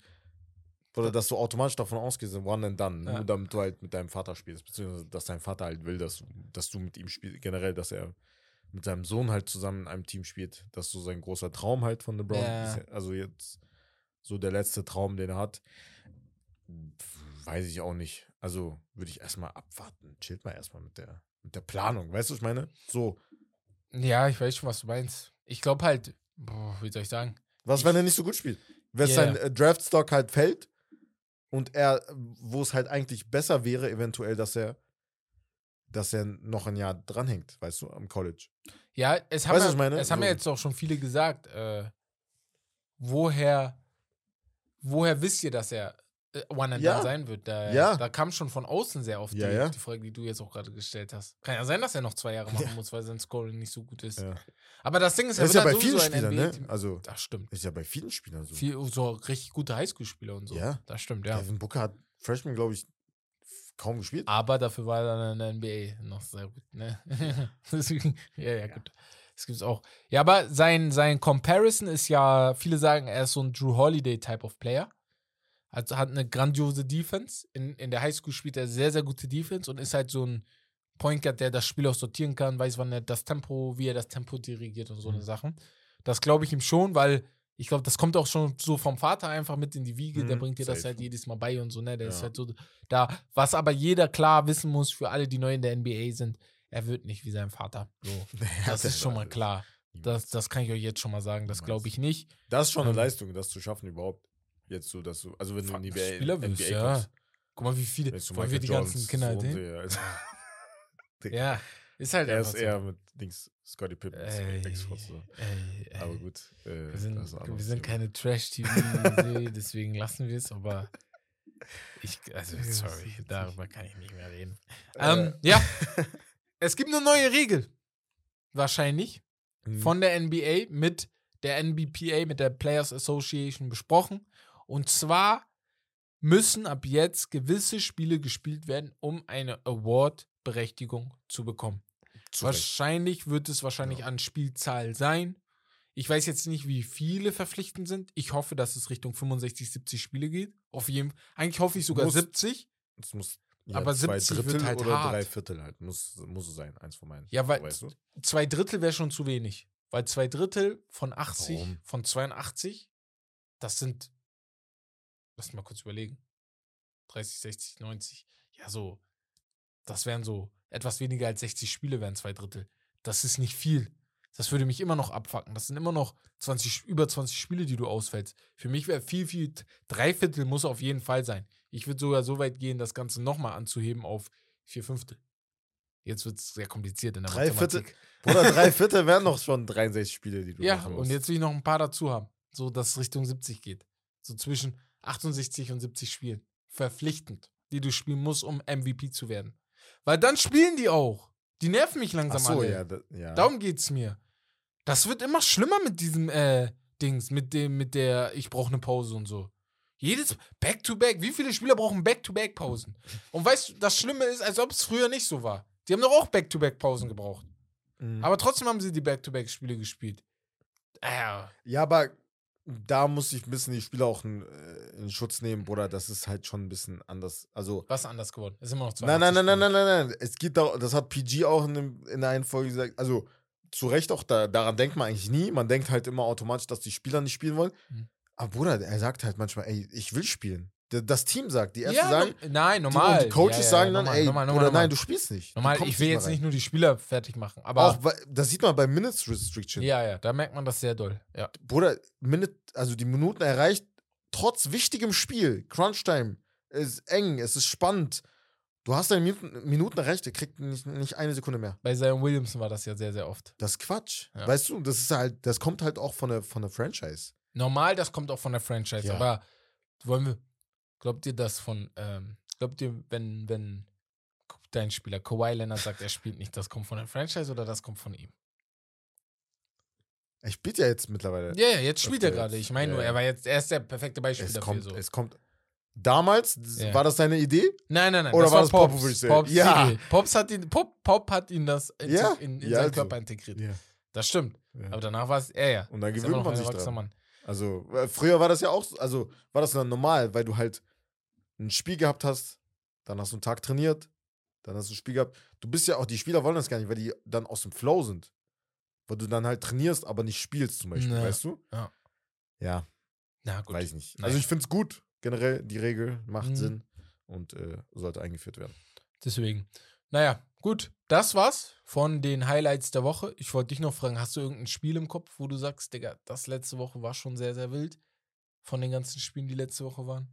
oder dass du automatisch davon ausgehst, one and done, Ja. nur damit du halt mit deinem Vater spielst, beziehungsweise dass dein Vater halt will, dass, du- dass du mit ihm spielst, generell, dass er mit seinem Sohn halt zusammen in einem Team spielt. Das ist so sein großer Traum halt von LeBron. Ja. Also jetzt so der letzte Traum, den er hat. Weiß ich auch nicht. Also würde ich erstmal abwarten. Chillt mal erstmal mit der, mit der Planung. Weißt du, was ich meine? So, Ja, ich weiß schon, was du meinst. Ich glaube halt, boah, wie soll ich sagen? Was, Ich- wenn er nicht so gut spielt? Wenn Ja, sein äh, Draftstock halt fällt und er, wo es halt eigentlich besser wäre, eventuell, dass er, dass er noch ein Jahr dranhängt, weißt du, am College. Ja, es haben, Weißt ja, ich meine? es haben ja So. jetzt auch schon viele gesagt, äh, woher, woher wisst ihr, dass er One and Ja. Done sein wird? Da, Ja. da kam schon von außen sehr oft Ja, die, ja. die Frage, die du jetzt auch gerade gestellt hast. Kann ja sein, dass er noch zwei Jahre machen muss, weil sein Scoring nicht so gut ist. Aber das Ding ist, er ist ja bei vielen ein Spielern, ne? Also, Das stimmt. das ist ja bei vielen Spielern so. Viel, so richtig gute Highschool-Spieler und so. Ja. Das stimmt, ja. Devin Booker hat Freshman, glaube ich, kaum gespielt. Aber dafür war er dann in der NBA noch sehr gut, ne? Deswegen, ja, ja, gut. Das gibt's auch. Ja, aber sein, sein Comparison ist ja, viele sagen, er ist so ein Drew Holiday Type of Player. Also hat eine grandiose Defense. In, in der Highschool spielt er sehr, sehr gute Defense und ist halt so ein Point Guard, der das Spiel auch sortieren kann, weiß, wann er das Tempo, wie er das Tempo dirigiert und so eine Mhm. Sachen. Das glaube ich ihm schon, weil ich glaube, das kommt auch schon so vom Vater einfach mit in die Wiege. Der Mhm, bringt dir das halt jedes Mal bei und so, ne? Der ist Ja. halt so da. Was aber jeder klar wissen muss, für alle, die neu in der NBA sind, er wird nicht wie sein Vater. So. Das ist schon mal klar. Das, das kann ich euch jetzt schon mal sagen. Das glaube ich nicht. Das ist schon eine Ähm, Leistung, das zu schaffen überhaupt. Jetzt so, dass du, also wenn du in die Fuck, NBA, Spieler wirst, ja. kommst, Guck mal, wie viele, du wollen wir die ganzen Kinder halt Sohn hin? sehe, Alter. Ja, ist halt Er ist so. eher mit Dings, Scotty Pippen. Ey, so. ey. Aber gut. Äh, Wir sind, wir sind keine Trash-TV, deswegen lassen wir es, aber ich, also Ja, sorry, darüber kann ich nicht mehr reden. Äh. Ähm, ja, es gibt eine neue Regel, wahrscheinlich, Mhm. von der NBA mit der NBPA, mit der Players Association besprochen. Und zwar müssen ab jetzt gewisse Spiele gespielt werden, um eine Award-Berechtigung zu bekommen. Zu. Wahrscheinlich wird es wahrscheinlich Ja. an Spielzahl sein. Ich weiß jetzt nicht, wie viele verpflichtend sind. Ich hoffe, dass es Richtung 65, 70 Spiele geht. Auf jeden Eigentlich hoffe ich sogar Muss- 70. Es muss ja, Aber zwei 70 wird Drittel halt oder hart. drei Viertel halt. Muss, muss es sein, eins von meinen. Ja, weil weißt du? zwei Drittel wäre schon zu wenig. Weil zwei Drittel von 80, Warum? von 82, das sind, lass mal kurz überlegen, 30, 60, 90, ja so, das wären so etwas weniger als 60 Spiele wären zwei Drittel. Das ist nicht viel. Das würde mich immer noch abfacken. Das sind immer noch 20, über 20 Spiele, die du ausfällst. Für mich wäre viel, viel, drei Viertel muss auf jeden Fall sein. Ich würde sogar so weit gehen, das Ganze nochmal anzuheben auf vier Fünftel. Jetzt wird es sehr kompliziert in der Drei Viertel? Mathematik. Bruder, drei Viertel wären noch schon 63 Spiele, die du Ja, machen und musst. jetzt will ich noch ein paar dazu haben. So, dass es Richtung 70 geht. So zwischen 68 und 70 Spielen. Verpflichtend. Die du spielen musst, um MVP zu werden. Weil dann spielen die auch. Die nerven mich langsam Ach so, alle. ja, da, ja. Darum geht's mir. Das wird immer schlimmer mit diesem äh, Dings, mit dem, mit der ich brauche eine Pause und so. Jedes Back-to-Back, wie viele Spieler brauchen Back-to-Back-Pausen? Und weißt du, das Schlimme ist, als ob es früher nicht so war. Die haben doch auch Back-to-Back-Pausen gebraucht. Mhm. Aber trotzdem haben sie die Back-to-Back-Spiele gespielt. Äh, Ja, aber da muss ich ein bisschen die Spieler auch in, äh, in Schutz nehmen, Bruder. Das ist halt schon ein bisschen anders. Also. was ist anders geworden? Ist immer noch zwei. Nein, nein, nein, nein, nein, nein, nein. Es geht da, das hat PG auch in, dem, in der einen Folge gesagt. Also, zu Recht auch, da, daran denkt man eigentlich nie. Man denkt halt immer automatisch, dass die Spieler nicht spielen wollen. Mhm. Aber Bruder, er sagt halt manchmal, ey, ich will spielen. Das Team sagt, die Ärzte Ja, sagen, nein, die, normal. und die Coaches Ja, ja, sagen normal, dann, ey, normal, Bruder, normal, normal. nein, du spielst nicht. Normal, ich will jetzt rein. nicht nur die Spieler fertig machen, aber Auch, das sieht man bei Minutes Restriction. ja, ja, da merkt man das sehr doll. Ja. Bruder, Minute, also die Minuten erreicht, trotz wichtigem Spiel, Crunch-Time, ist eng, es ist spannend. Du hast deine Minuten, Minuten erreicht, der kriegt nicht, nicht eine Sekunde mehr. Bei Zion Williamson war das ja sehr, sehr oft. Das ist Quatsch. Ja. Weißt du, das ist halt, das kommt halt auch von der, von der Franchise. Normal, das kommt auch von der Franchise, aber wollen wir, glaubt ihr das von, ähm, glaubt ihr, wenn, wenn dein Spieler Kawhi Leonard sagt, er spielt nicht, das kommt von der Franchise oder das kommt von ihm? Er spielt ja jetzt mittlerweile. Ja, ja, jetzt spielt er gerade. Ich meine nur, ja, er war jetzt, er ist der perfekte Beispiel es, dafür. kommt, so. es kommt. Damals, Ja. war das deine Idee? Nein, nein, nein. Oder das war das Pops. Popovich? Pops, Ja. Siegel. Pops, hat ihn, Pop, Pop hat ihn das in, Ja. in, in seinen also. Körper integriert. Ja. Das stimmt. Aber danach war es er ja. Und dann gewöhnt man sich dran. Mann. Also, äh, früher war das ja auch, so- also war das dann normal, weil du halt ein Spiel gehabt hast, dann hast du einen Tag trainiert, dann hast du ein Spiel gehabt. Du bist ja auch, die Spieler wollen das gar nicht, weil die dann aus dem Flow sind. Weil du dann halt trainierst, aber nicht spielst zum Beispiel, Ja. weißt du? Ja. Ja, Na gut. weiß ich nicht. Also ich finde es gut, generell, die Regel macht Mhm. Sinn und äh, sollte eingeführt werden. Deswegen. Naja, gut. Das war's von den Highlights der Woche. Ich wollte dich noch fragen, hast du irgendein Spiel im Kopf, wo du sagst, Digga, das letzte Woche war schon sehr, sehr wild? Von den ganzen Spielen, die letzte Woche waren?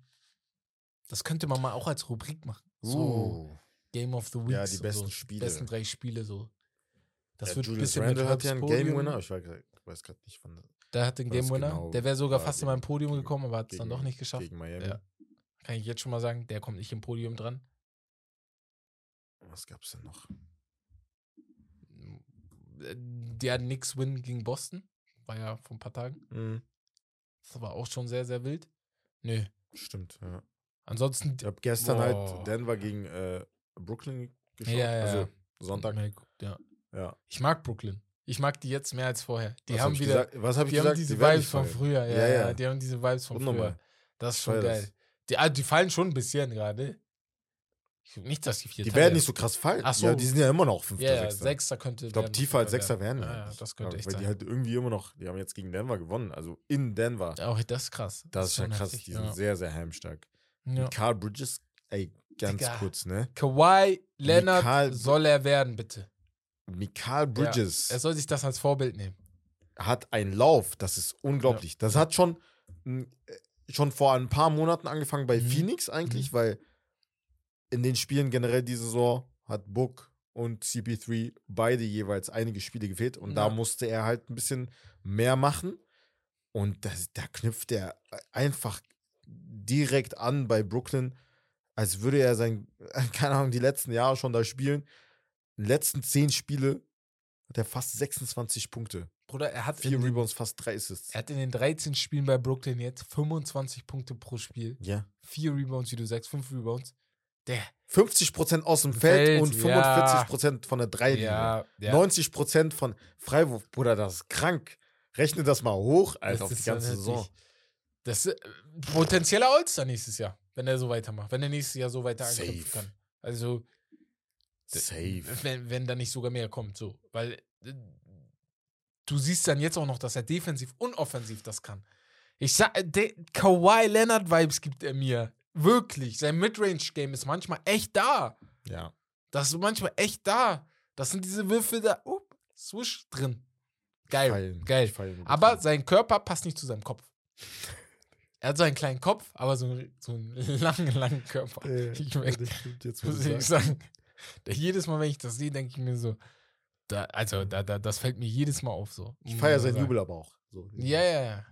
Das könnte man mal auch als Rubrik machen. So Uh. Game of the Week. Ja, die besten Spiele. besten drei Spiele so. Das Ja, wird ein Julius bisschen Randle mit hat ja einen Game. Winner. Ich weiß, gerade nicht von Der hat den Game Winner. genau der wäre sogar fast in mein Podium gegen- gekommen, aber hat es dann doch nicht geschafft. gegen Miami. Ja. Kann ich jetzt schon mal sagen, der kommt nicht im Podium dran. Was gab's denn noch? Der Knicks Win gegen Boston. War ja vor ein paar Tagen. Mhm. Das war auch schon sehr, sehr wild. Nö. Stimmt, ja. Ansonsten. Ich habe gestern Boah. halt Denver gegen äh, Brooklyn geschaut. Ja, ja, also ja. Sonntag. Ja. Ja. Ich mag Brooklyn. Ich mag die jetzt mehr als vorher. Die Was haben hab wieder. Gesagt? Was habe ich Die gesagt? haben diese Die werden Vibes von früher. Ja, Ja, ja. Die haben diese Vibes von Unnormal. früher. Das ist schon geil. das. Die, ah, die fallen schon ein bisschen gerade. Ich- Nicht, dass die vier Die Teile- werden nicht so krass fallen. Ach so. Ja, die sind ja immer noch Fünfter, ja, Sechster. Sechster könnte. Ich glaube, tiefer als Sechster werden die Ja, halt ja, das könnte Ja, echt Weil die sein. halt irgendwie immer noch, die haben jetzt gegen Denver gewonnen. Also in Denver. Auch das ist krass. Das ist ja schon krass. heftig, Die sind ja. sehr, sehr heimstark. Ja. Carl Bridges, ey, ganz Digga. kurz, ne? Kawhi Leonard Mikal- soll er werden, bitte. Mikal Bridges Er soll sich das als Vorbild nehmen. hat einen Lauf, das ist unglaublich. Das hat schon, äh, schon vor ein paar Monaten angefangen bei Mhm. Phoenix eigentlich, weil in den Spielen generell diese Saison hat Book und CP3 beide jeweils einige Spiele gefehlt und da Ja. musste er halt ein bisschen mehr machen und das, da knüpft er einfach direkt an bei Brooklyn, als würde er sein, keine Ahnung, die letzten Jahre schon da spielen. In den letzten zehn Spiele hat er fast 26 Punkte. Bruder, er hat, Vier Rebounds, fast drei Assists. er hat in den 13 Spielen bei Brooklyn jetzt 25 Punkte pro Spiel. Ja. Vier Rebounds, wie du sagst, fünf Rebounds. Der. 50% aus dem Feld, Feld, und ja. 45% von der Dreilinie. Ja, ja. 90% von Freiwurf. Bruder, das ist krank. Rechne das mal hoch, Alter, auf die ganze Saison. natürlich- Das ist äh, potenzieller All-Star nächstes Jahr, wenn er so weitermacht. Wenn er nächstes Jahr so weiter anknüpfen kann. Also, Safe. Wenn, wenn da nicht sogar mehr kommt, so. Weil äh, du siehst dann jetzt auch noch, dass er defensiv und offensiv das kann. Ich sag, äh, Kawhi Leonard-Vibes gibt er mir. Wirklich. Sein Midrange-Game ist manchmal echt da. Ja. Das ist manchmal echt da. Das sind diese Würfel da. Uh, swish drin. Geil. Feilen. Geil. Feilen Aber sein Körper passt nicht zu seinem Kopf. Er hat so einen kleinen Kopf, aber so, einen- so einen langen, langen Körper. Äh, ich ja, möchte das stimmt jetzt, muss ich sagen. Da, jedes Mal, wenn ich das sehe, denke ich mir so, da, also da, da, das fällt mir jedes Mal auf so. Ich feiere seinen. Jubel aber auch. So. Ja, ja, ja.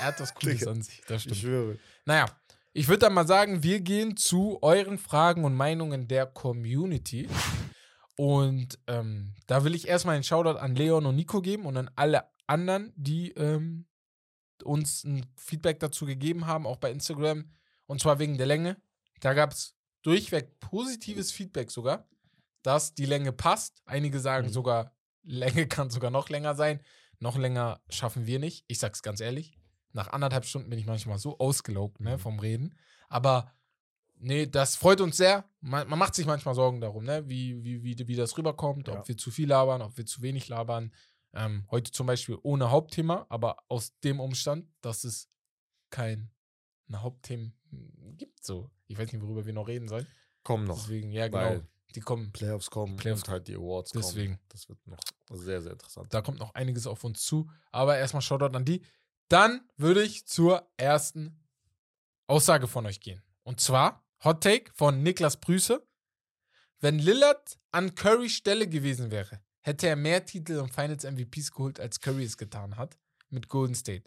Er hat das Cooles an sich, das Ich stimmt. schwöre. Naja, ich würde dann mal sagen, wir gehen zu euren Fragen und Meinungen der Community. Und ähm, da will ich erstmal einen Shoutout an Leon und Nico geben und an alle anderen, die ähm, uns ein Feedback dazu gegeben haben, auch bei Instagram. Und zwar wegen der Länge. Da gab es durchweg positives Feedback sogar, dass die Länge passt. Einige sagen Mhm. sogar, Länge kann sogar noch länger sein. Noch länger schaffen wir nicht. Ich sag's ganz ehrlich. Nach anderthalb Stunden bin ich manchmal so ausgelaugt ne, Mhm. vom Reden. Aber nee, das freut uns sehr. Man, man macht sich manchmal Sorgen darum, ne, wie, wie, wie, wie das rüberkommt, Ja. ob wir zu viel labern, ob wir zu wenig labern. Ähm, heute zum Beispiel ohne Hauptthema, aber aus dem Umstand, dass es kein Hauptthema gibt. So, ich weiß nicht, worüber wir noch reden sollen. Kommen noch. Deswegen, ja, genau. Die kommen. Playoffs kommen Playoffs und halt die Awards Deswegen. kommen. Das wird noch sehr, sehr interessant. Da kommt noch einiges auf uns zu. Aber erstmal Shoutout an die. Dann würde ich zur ersten Aussage von euch gehen. Und zwar Hot Take von Niklas Brüße. Wenn Lillard an Curry Stelle gewesen wäre, hätte er mehr Titel und Finals MVPs geholt, als Curry es getan hat mit Golden State.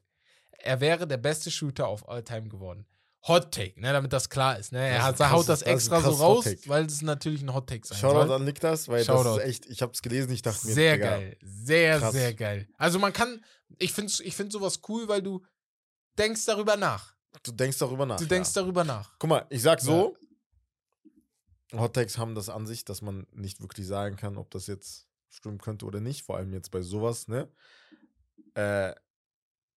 Er wäre der beste Shooter auf All Time geworden. Hot Take, ne, damit das klar ist. Ne? Er Das hat, ein haut das das extra so krasses Hot raus, weil es natürlich ein Hot Take sein Shoutout soll. an Niklas, weil Shoutout. das ist echt, ich habe es gelesen, ich dachte mir, Sehr Digga, geil. Sehr, krass. sehr geil. Also man kann, ich finde ich find sowas cool, weil du denkst darüber nach. Du denkst darüber nach. Du denkst ja. darüber nach. Guck mal, ich sag so, Hot Takes haben das an sich, dass man nicht wirklich sagen kann, ob das jetzt stimmen könnte oder nicht, vor allem jetzt bei sowas, ne? Äh,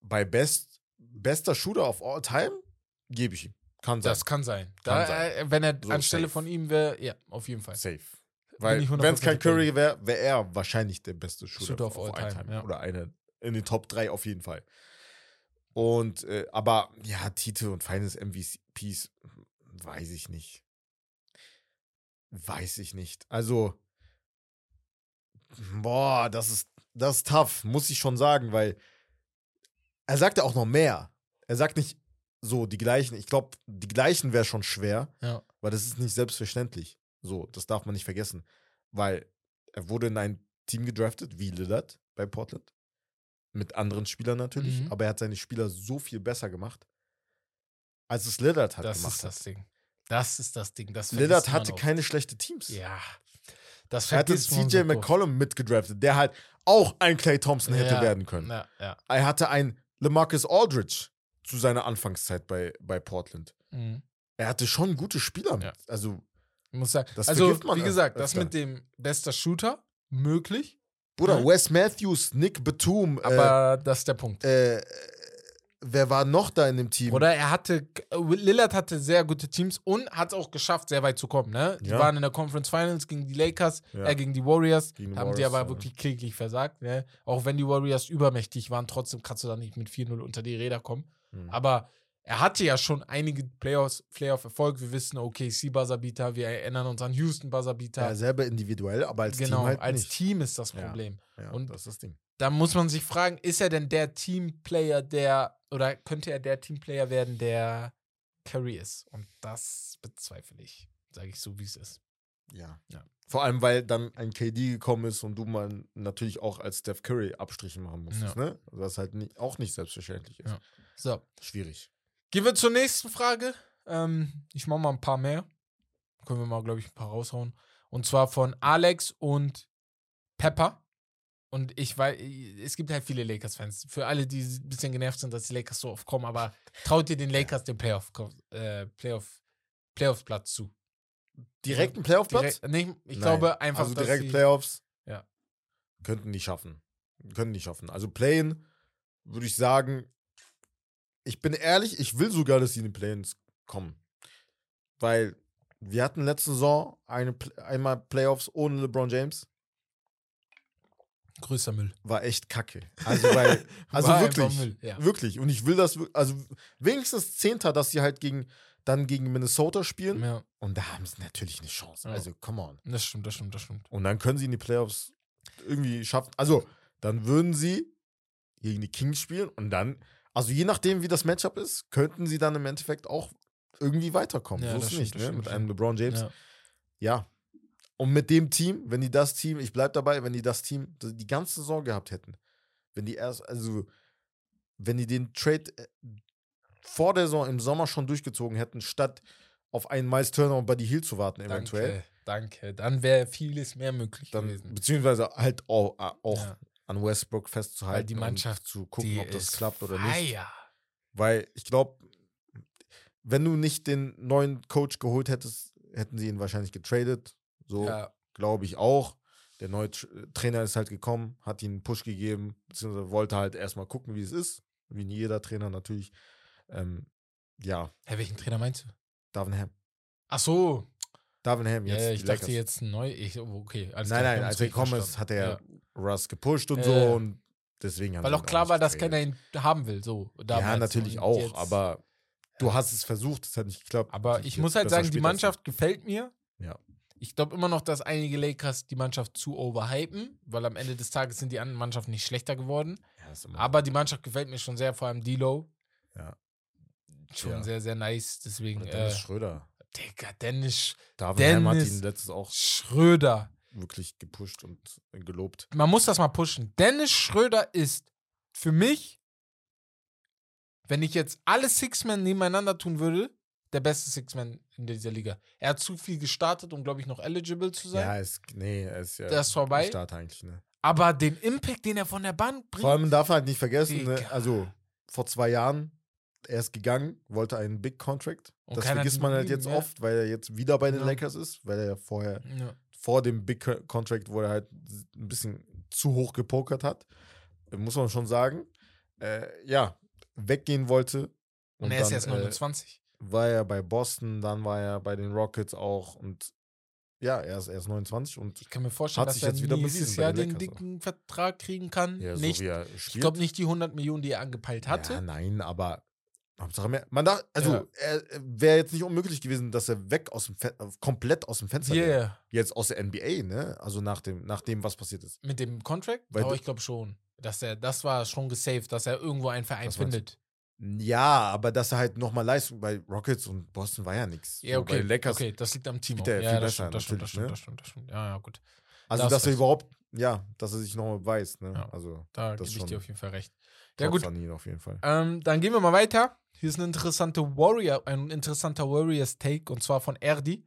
bei Best, bester Shooter of all time gebe ich ihm. Kann sein. Das kann sein. Kann Da, sein. äh, wenn er So, anstelle safe. von ihm wäre, ja, auf jeden Fall. Safe. Weil, wenn es kein 100% Curry wäre, wäre er wahrscheinlich der beste Shooter, Shooter of all time, ja. Oder eine in den Top 3 auf jeden Fall. Und, äh, aber ja, Titel und Finals MVPs, weiß ich nicht. Weiß ich nicht. Also, boah, das ist, das ist tough, muss ich schon sagen, weil er sagt ja auch noch mehr. Er sagt nicht so die gleichen. Ich glaube, die gleichen wäre schon schwer. Ja. Weil das ist nicht selbstverständlich. So, das darf man nicht vergessen. Weil er wurde in ein Team gedraftet, wie Lillard bei Portland. Mit anderen Spielern natürlich. Mhm. Aber er hat seine Spieler so viel besser gemacht, als es Lillard hat Das gemacht. ist das Ding. Das ist das Ding. Das Lillard hatte keine schlechte Teams. Ja. Das er hatte vergisst man CJ so. McCollum mitgedraftet, der halt auch ein Clay Thompson hätte Ja, werden können. Ja, ja. Er hatte ein LeMarcus Aldridge zu seiner Anfangszeit bei, bei Portland. Mhm. Er hatte schon gute Spieler. mit. Also, Ich muss sagen, Das also, wie gesagt, das öfter. mit dem bester Shooter, möglich. Bruder, Ja. Wes Matthews, Nick Batum, äh, Aber das ist der Punkt. äh, wer war noch da in dem Team? Oder er hatte, Lillard hatte sehr gute Teams und hat es auch geschafft, sehr weit zu kommen. Ne? Die Ja. waren in der Conference Finals gegen die Lakers, Ja. äh, gegen die Warriors, Gegen die haben die Warriors, aber ja. wirklich kläglich versagt. Ne? Auch wenn die Warriors übermächtig waren, trotzdem kannst du da nicht mit 4-0 unter die Räder kommen. Hm. Aber er hatte ja schon einige Playoffs, Playoff-Erfolg. Wir wissen, OKC Buzzerbeater, wir erinnern uns an Houston Buzzerbeater. Ja, selber individuell, aber als genau, Team halt als nicht. Team ist das Ja. Problem. Ja, Und- das ist das Ding. Da muss man sich fragen, ist er denn der Teamplayer, der, oder könnte er der Teamplayer werden, der Curry ist? Und das bezweifle ich, sage ich so, wie es ist. Ja. Ja. Vor allem, weil dann ein KD gekommen ist und du mal natürlich auch als Steph Curry Abstriche machen musstest, Ja. ne? Was halt nie, auch nicht selbstverständlich ist. Ja. So, Schwierig. gehen wir zur nächsten Frage. Ähm, ich mache mal ein paar mehr. Können wir mal, glaube ich, ein paar raushauen. Und zwar von Alex und Pepper. Und ich weiß, es gibt halt viele Lakers-Fans. Für alle, die ein bisschen genervt sind, dass die Lakers so oft kommen, aber traut ihr den Lakers den Playoff, äh, Playoff, Playoff-Platz zu? Direkt ein Playoff-Platz? Direkt, nee, ich Nein. glaube einfach, Also dass direkt Playoffs? Ja. Könnten nicht schaffen. Können nicht schaffen. Also Play-In würde ich sagen, ich bin ehrlich, ich will sogar, dass sie in die Play-Ins kommen. Weil wir hatten letzte Saison eine, einmal Playoffs ohne LeBron James. Größter Müll. War echt kacke. Also, weil, also wirklich. Müll, ja. Wirklich. Und ich will das, also wenigstens Zehnter, dass sie halt gegen, dann gegen Minnesota spielen. Ja, Und da haben sie natürlich eine Chance. Ja. Also, come on. das stimmt, das stimmt, das stimmt. Und dann können sie in die Playoffs irgendwie schaffen. Also, dann würden sie gegen die Kings spielen und dann, also je nachdem, wie das Matchup ist, könnten sie dann im Endeffekt auch irgendwie weiterkommen. Ja, so ist stimmt, nicht, ne? stimmt, Mit einem LeBron James. Ja. Ja. Und mit dem Team, wenn die das Team, ich bleib dabei, wenn die das Team die ganze Saison gehabt hätten, wenn die erst, also, wenn die den Trade äh, vor der Saison im Sommer schon durchgezogen hätten, statt auf einen Miles Turner und Buddy Hield zu warten, eventuell. Danke, danke. Dann wäre vieles mehr möglich Dann, gewesen. beziehungsweise halt auch, auch Ja. an Westbrook festzuhalten. die Mannschaft, und zu gucken, ob das klappt oder nicht. fire. Weil ich glaube, wenn du nicht den neuen Coach geholt hättest, hätten sie ihn wahrscheinlich getradet. So Ja, glaube ich auch. Der neue Tr Trainer ist halt gekommen, hat ihm einen Push gegeben, beziehungsweise wollte halt erstmal gucken, wie es ist. Wie jeder Trainer natürlich. Ähm, ja, Hä, welchen Trainer meinst du? Darvin Ham. Ach so. Darvin Ham, Ja, jetzt ja, ich dachte Lakers. jetzt neu. Ich, oh, okay, alles Nein, klar, nein, als er gekommen ist, hat er Ja. Russ gepusht und Ja, so und deswegen Weil auch klar war, dass keiner ihn haben will. So, Ja, natürlich auch, jetzt- aber du hast es versucht, es hat nicht geklappt. Aber ich muss halt sagen, die. Mannschaft gefällt mir. Ja. Ich glaube immer noch, dass einige Lakers die Mannschaft zu overhypen, weil am Ende des Tages sind die anderen Mannschaften nicht schlechter geworden. Ja, Aber die Mannschaft gefällt mir schon sehr, vor allem D-Low. Ja. Schon Ja. sehr, sehr nice. Deswegen, Oder äh, Dennis Schröder. Digga, Dennis Ham hat ihn letztes auch Schröder. wirklich gepusht und gelobt. Man muss das mal pushen. Dennis Schröder ist für mich, wenn ich jetzt alle Six-Men nebeneinander tun würde, der beste Six-Man in dieser Liga. Er hat zu viel gestartet, um, glaube ich, noch eligible zu sein. Ja, ist, nee, er ist ja Der ist vorbei. Start eigentlich, ne? Aber den Impact, den er von der Bank bringt. Vor allem darf man halt nicht vergessen, ne? Also vor zwei Jahren, er ist gegangen, wollte einen Big Contract. Und das vergisst man halt jetzt ja. oft, weil er jetzt wieder bei den Ja. Lakers ist, weil er ja vorher ja. vor dem Big Co- Contract, wo er halt ein bisschen zu hoch gepokert hat, äh, muss man schon sagen, äh, ja, weggehen wollte. Und, er ist dann, jetzt äh, 29. war er bei Boston, dann war er bei den Rockets auch und ja, er ist erst 29 und ich kann mir vorstellen, dass sich er jetzt wieder nächstes Jahr den auch. dicken Vertrag kriegen kann. ja, so nicht, er ich glaube nicht die 100 Millionen, die er angepeilt hatte. Ja, nein, aber Hauptsache mehr. Man dachte, also Ja. er wäre jetzt nicht unmöglich gewesen, dass er weg aus dem Fe komplett aus dem Fenster wäre. Yeah. Jetzt aus der NBA, ne? Also nach dem, nach dem, was passiert ist. Mit dem Contract? Weil Aber du- ich glaube schon. Dass er, das war schon gesaved, dass er irgendwo einen Verein findet. Ja, aber dass er halt nochmal Leistung bei Rockets und Boston war ja nichts. Ja, So, okay. Bei Lakers, okay, das liegt am Team. Ja, viel das stimmt, das stimmt, das stimmt, natürlich, das stimmt, das stimmt. Ja, ja, gut. also da hast dass er überhaupt, ja, dass er sich nochmal beweist, ne? Ja. Also Da Das gebe ich dir auf jeden Fall recht. Ja, gut. an ihn auf jeden Fall. Ähm, dann gehen wir mal weiter. Hier ist ein interessanter Warrior, ein interessanter Warriors-Take und zwar von Erdi.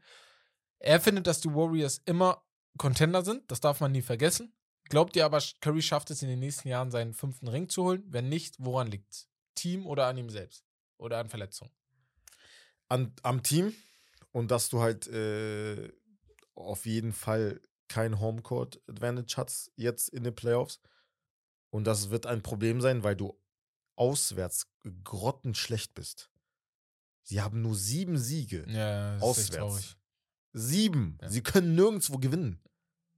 Er findet, dass die Warriors immer Contender sind. Das darf man nie vergessen. Glaubt ihr aber, Curry schafft es in den nächsten Jahren, seinen fünften Ring zu holen? Wenn nicht, woran liegt's? Team oder an ihm selbst? Oder an Verletzungen? An, am Team und dass du halt äh, auf jeden Fall kein Homecourt Advantage hast jetzt in den Playoffs. Und das wird ein Problem sein, weil du auswärts grottenschlecht bist. Sie haben nur sieben Siege. Ja, Auswärts. Sieben. Ja. Sie können nirgendwo gewinnen.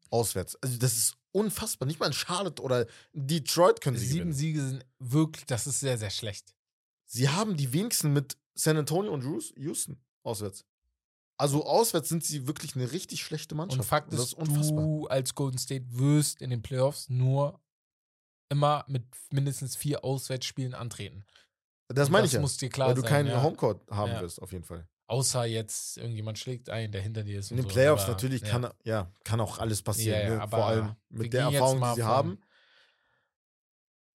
Auswärts. Also das ist unfassbar. Nicht mal in Charlotte oder Detroit können sie Sieben gewinnen. Siege sind wirklich, das ist sehr, sehr schlecht. Sie haben die wenigsten mit San Antonio und Houston- auswärts. Also auswärts sind sie wirklich eine richtig schlechte Mannschaft. Und Fakt das ist, du als Golden State wirst in den Playoffs nur immer mit mindestens vier Auswärtsspielen antreten. Das Und meine ich ja. muss dir klar weil du sein, keinen ja. Homecourt haben Ja. wirst, auf jeden Fall. Außer jetzt irgendjemand schlägt ein, der hinter dir ist. In den so, Playoffs aber, natürlich ja. kann, ja, kann auch alles passieren. Ja, ja, ne? Vor allem mit der Erfahrung, die sie haben.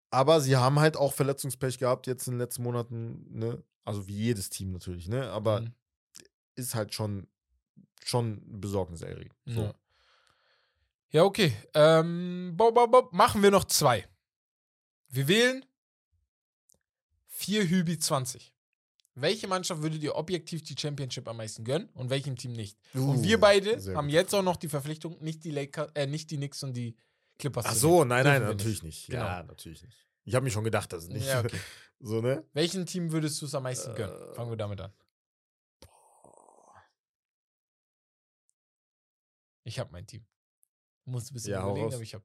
Aber sie haben halt auch Verletzungspech gehabt jetzt in den letzten Monaten, ne? Also wie jedes Team natürlich, ne? Aber Mhm. ist halt schon, schon besorgniserregend. So. Ja. okay. Ähm, bob, bob, bob. Machen wir noch zwei. Wir wählen vier Hübi 20. Welche Mannschaft würdet ihr objektiv die Championship am meisten gönnen und welchem Team nicht? und Uh, wir beide sehr haben gut. jetzt auch noch die Verpflichtung, nicht die Lakers, äh, nicht die Knicks und die Clippers. Ach so, nein, nein, natürlich nicht. Genau. Ja, natürlich nicht. Ich habe mir schon gedacht, dass es nicht. Ja, okay. so, ne? Welchem Team würdest du es am meisten gönnen? Äh, Fangen wir damit an. Ich habe mein Team. Muss ein bisschen Ja, überlegen, aber ich habe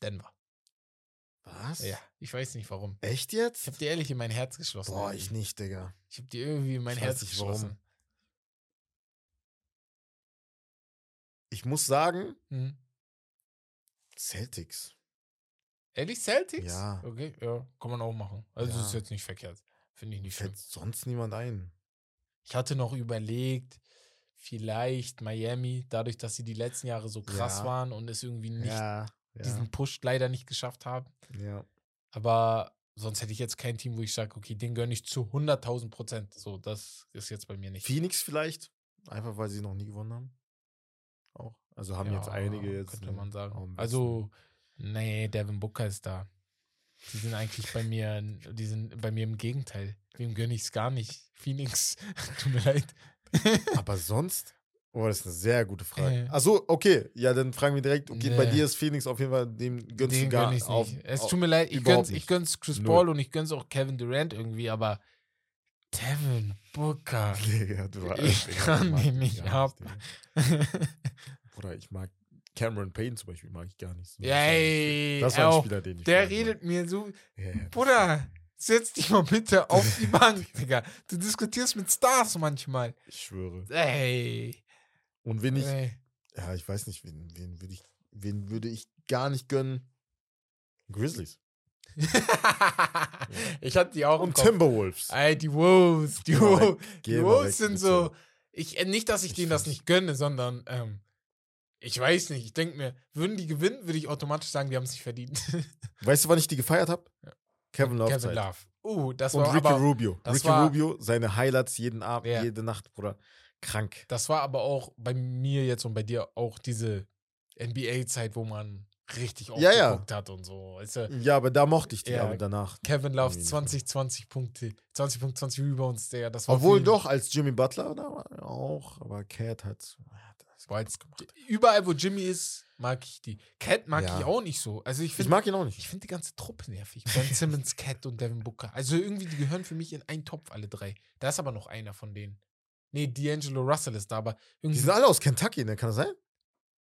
Denver. Was? Ja, ich weiß nicht warum. Echt Ich jetzt? habe dir ehrlich in mein Herz geschlossen. Boah, irgendwie. ich nicht, Digga. Ich habe dir irgendwie in mein Ich Herz nicht, warum. geschlossen. Ich muss sagen, Mhm. Celtics. Ehrlich, Celtics? Ja. Okay, ja, kann man auch machen. Also Ja. ist jetzt nicht verkehrt. Finde ich nicht schlimm. Fällt sonst niemand ein. Ich hatte noch überlegt, vielleicht Miami, dadurch, dass sie die letzten Jahre so krass Ja. waren und es irgendwie nicht ja, ja, diesen Push leider nicht geschafft haben. ja. Aber sonst hätte ich jetzt kein Team, wo ich sage, okay, den gönne ich zu 100.000 Prozent. So, das ist jetzt bei mir nicht. Phoenix vielleicht? Einfach weil sie noch nie gewonnen haben. Auch. Also haben jetzt Ja, einige jetzt. Könnte man sagen. Also, nee, Devin Booker ist da. Die sind eigentlich bei mir, die sind bei mir im Gegenteil. Wem gönne ich es gar nicht? Phoenix, tut mir leid. Aber sonst? Oh, das ist eine sehr gute Frage. Äh. Achso, okay. Ja, dann fragen wir direkt. Okay, bei Nee. dir ist Phoenix auf jeden Fall, dem gönnst Den du gar gönn ich's auf, nicht. Es tut mir leid, ich gönn's, ich nicht. gönn's Chris Null. Paul und ich gönn's auch Kevin Durant irgendwie, aber Devin Booker. Digga, du Ich Digga, kann den nicht ab. Bruder, ich mag Cameron Payne zum Beispiel, mag ich gar nicht so. Ey, das war ein auch, Spieler, den ich der mag. redet mir so, das- Bruder, setz dich mal bitte auf die Bank, Digga. Du diskutierst mit Stars manchmal. Ich schwöre. Ey. Und wen ich, ey. ja, ich weiß nicht, wen, wen würde ich, wen würde ich gar nicht gönnen? Grizzlies. ich hatte die auch im Und Kopf. Timberwolves. Ey, die Wolves, die. Wolves, die Wolves sind so. Ich, äh, nicht, dass ich, Ich denen das nicht gönne, sondern ähm, ich weiß nicht. Ich denke mir, würden die gewinnen, würde ich automatisch sagen, die haben es nicht verdient. Weißt du, wann ich die gefeiert habe? Ja. Kevin Love. Kevin. Love. Uh, das Und war Ricky aber, Rubio. Ricky war- Rubio, seine Highlights jeden Abend, Ja. jede Nacht, Bruder. Krank. das war aber auch bei mir jetzt und bei dir auch diese NBA-Zeit, wo man richtig Ja, ja. aufgeguckt hat und so. Weißt du, Ja, aber da mochte ich die, Ja. aber danach. Kevin Love Irgendwie nicht 20, 20 Punkte, 20 Punkte, 20 Rebounds, der, das war Obwohl ihn- doch, als Jimmy Butler da war, auch, aber Cat hat. jetzt- gemacht. Überall, wo Jimmy ist, mag ich die. Cat mag Ja. ich auch nicht so. Also ich Ich finde mag ihn auch nicht. ich finde die ganze Truppe nervig. Ben Simmons, Cat und Devin Booker. Also irgendwie, die gehören für mich in einen Topf, alle drei. Da ist aber noch einer von denen. Nee, D'Angelo Russell ist da, aber Die irgendwie. sind alle aus Kentucky, ne? Kann das sein?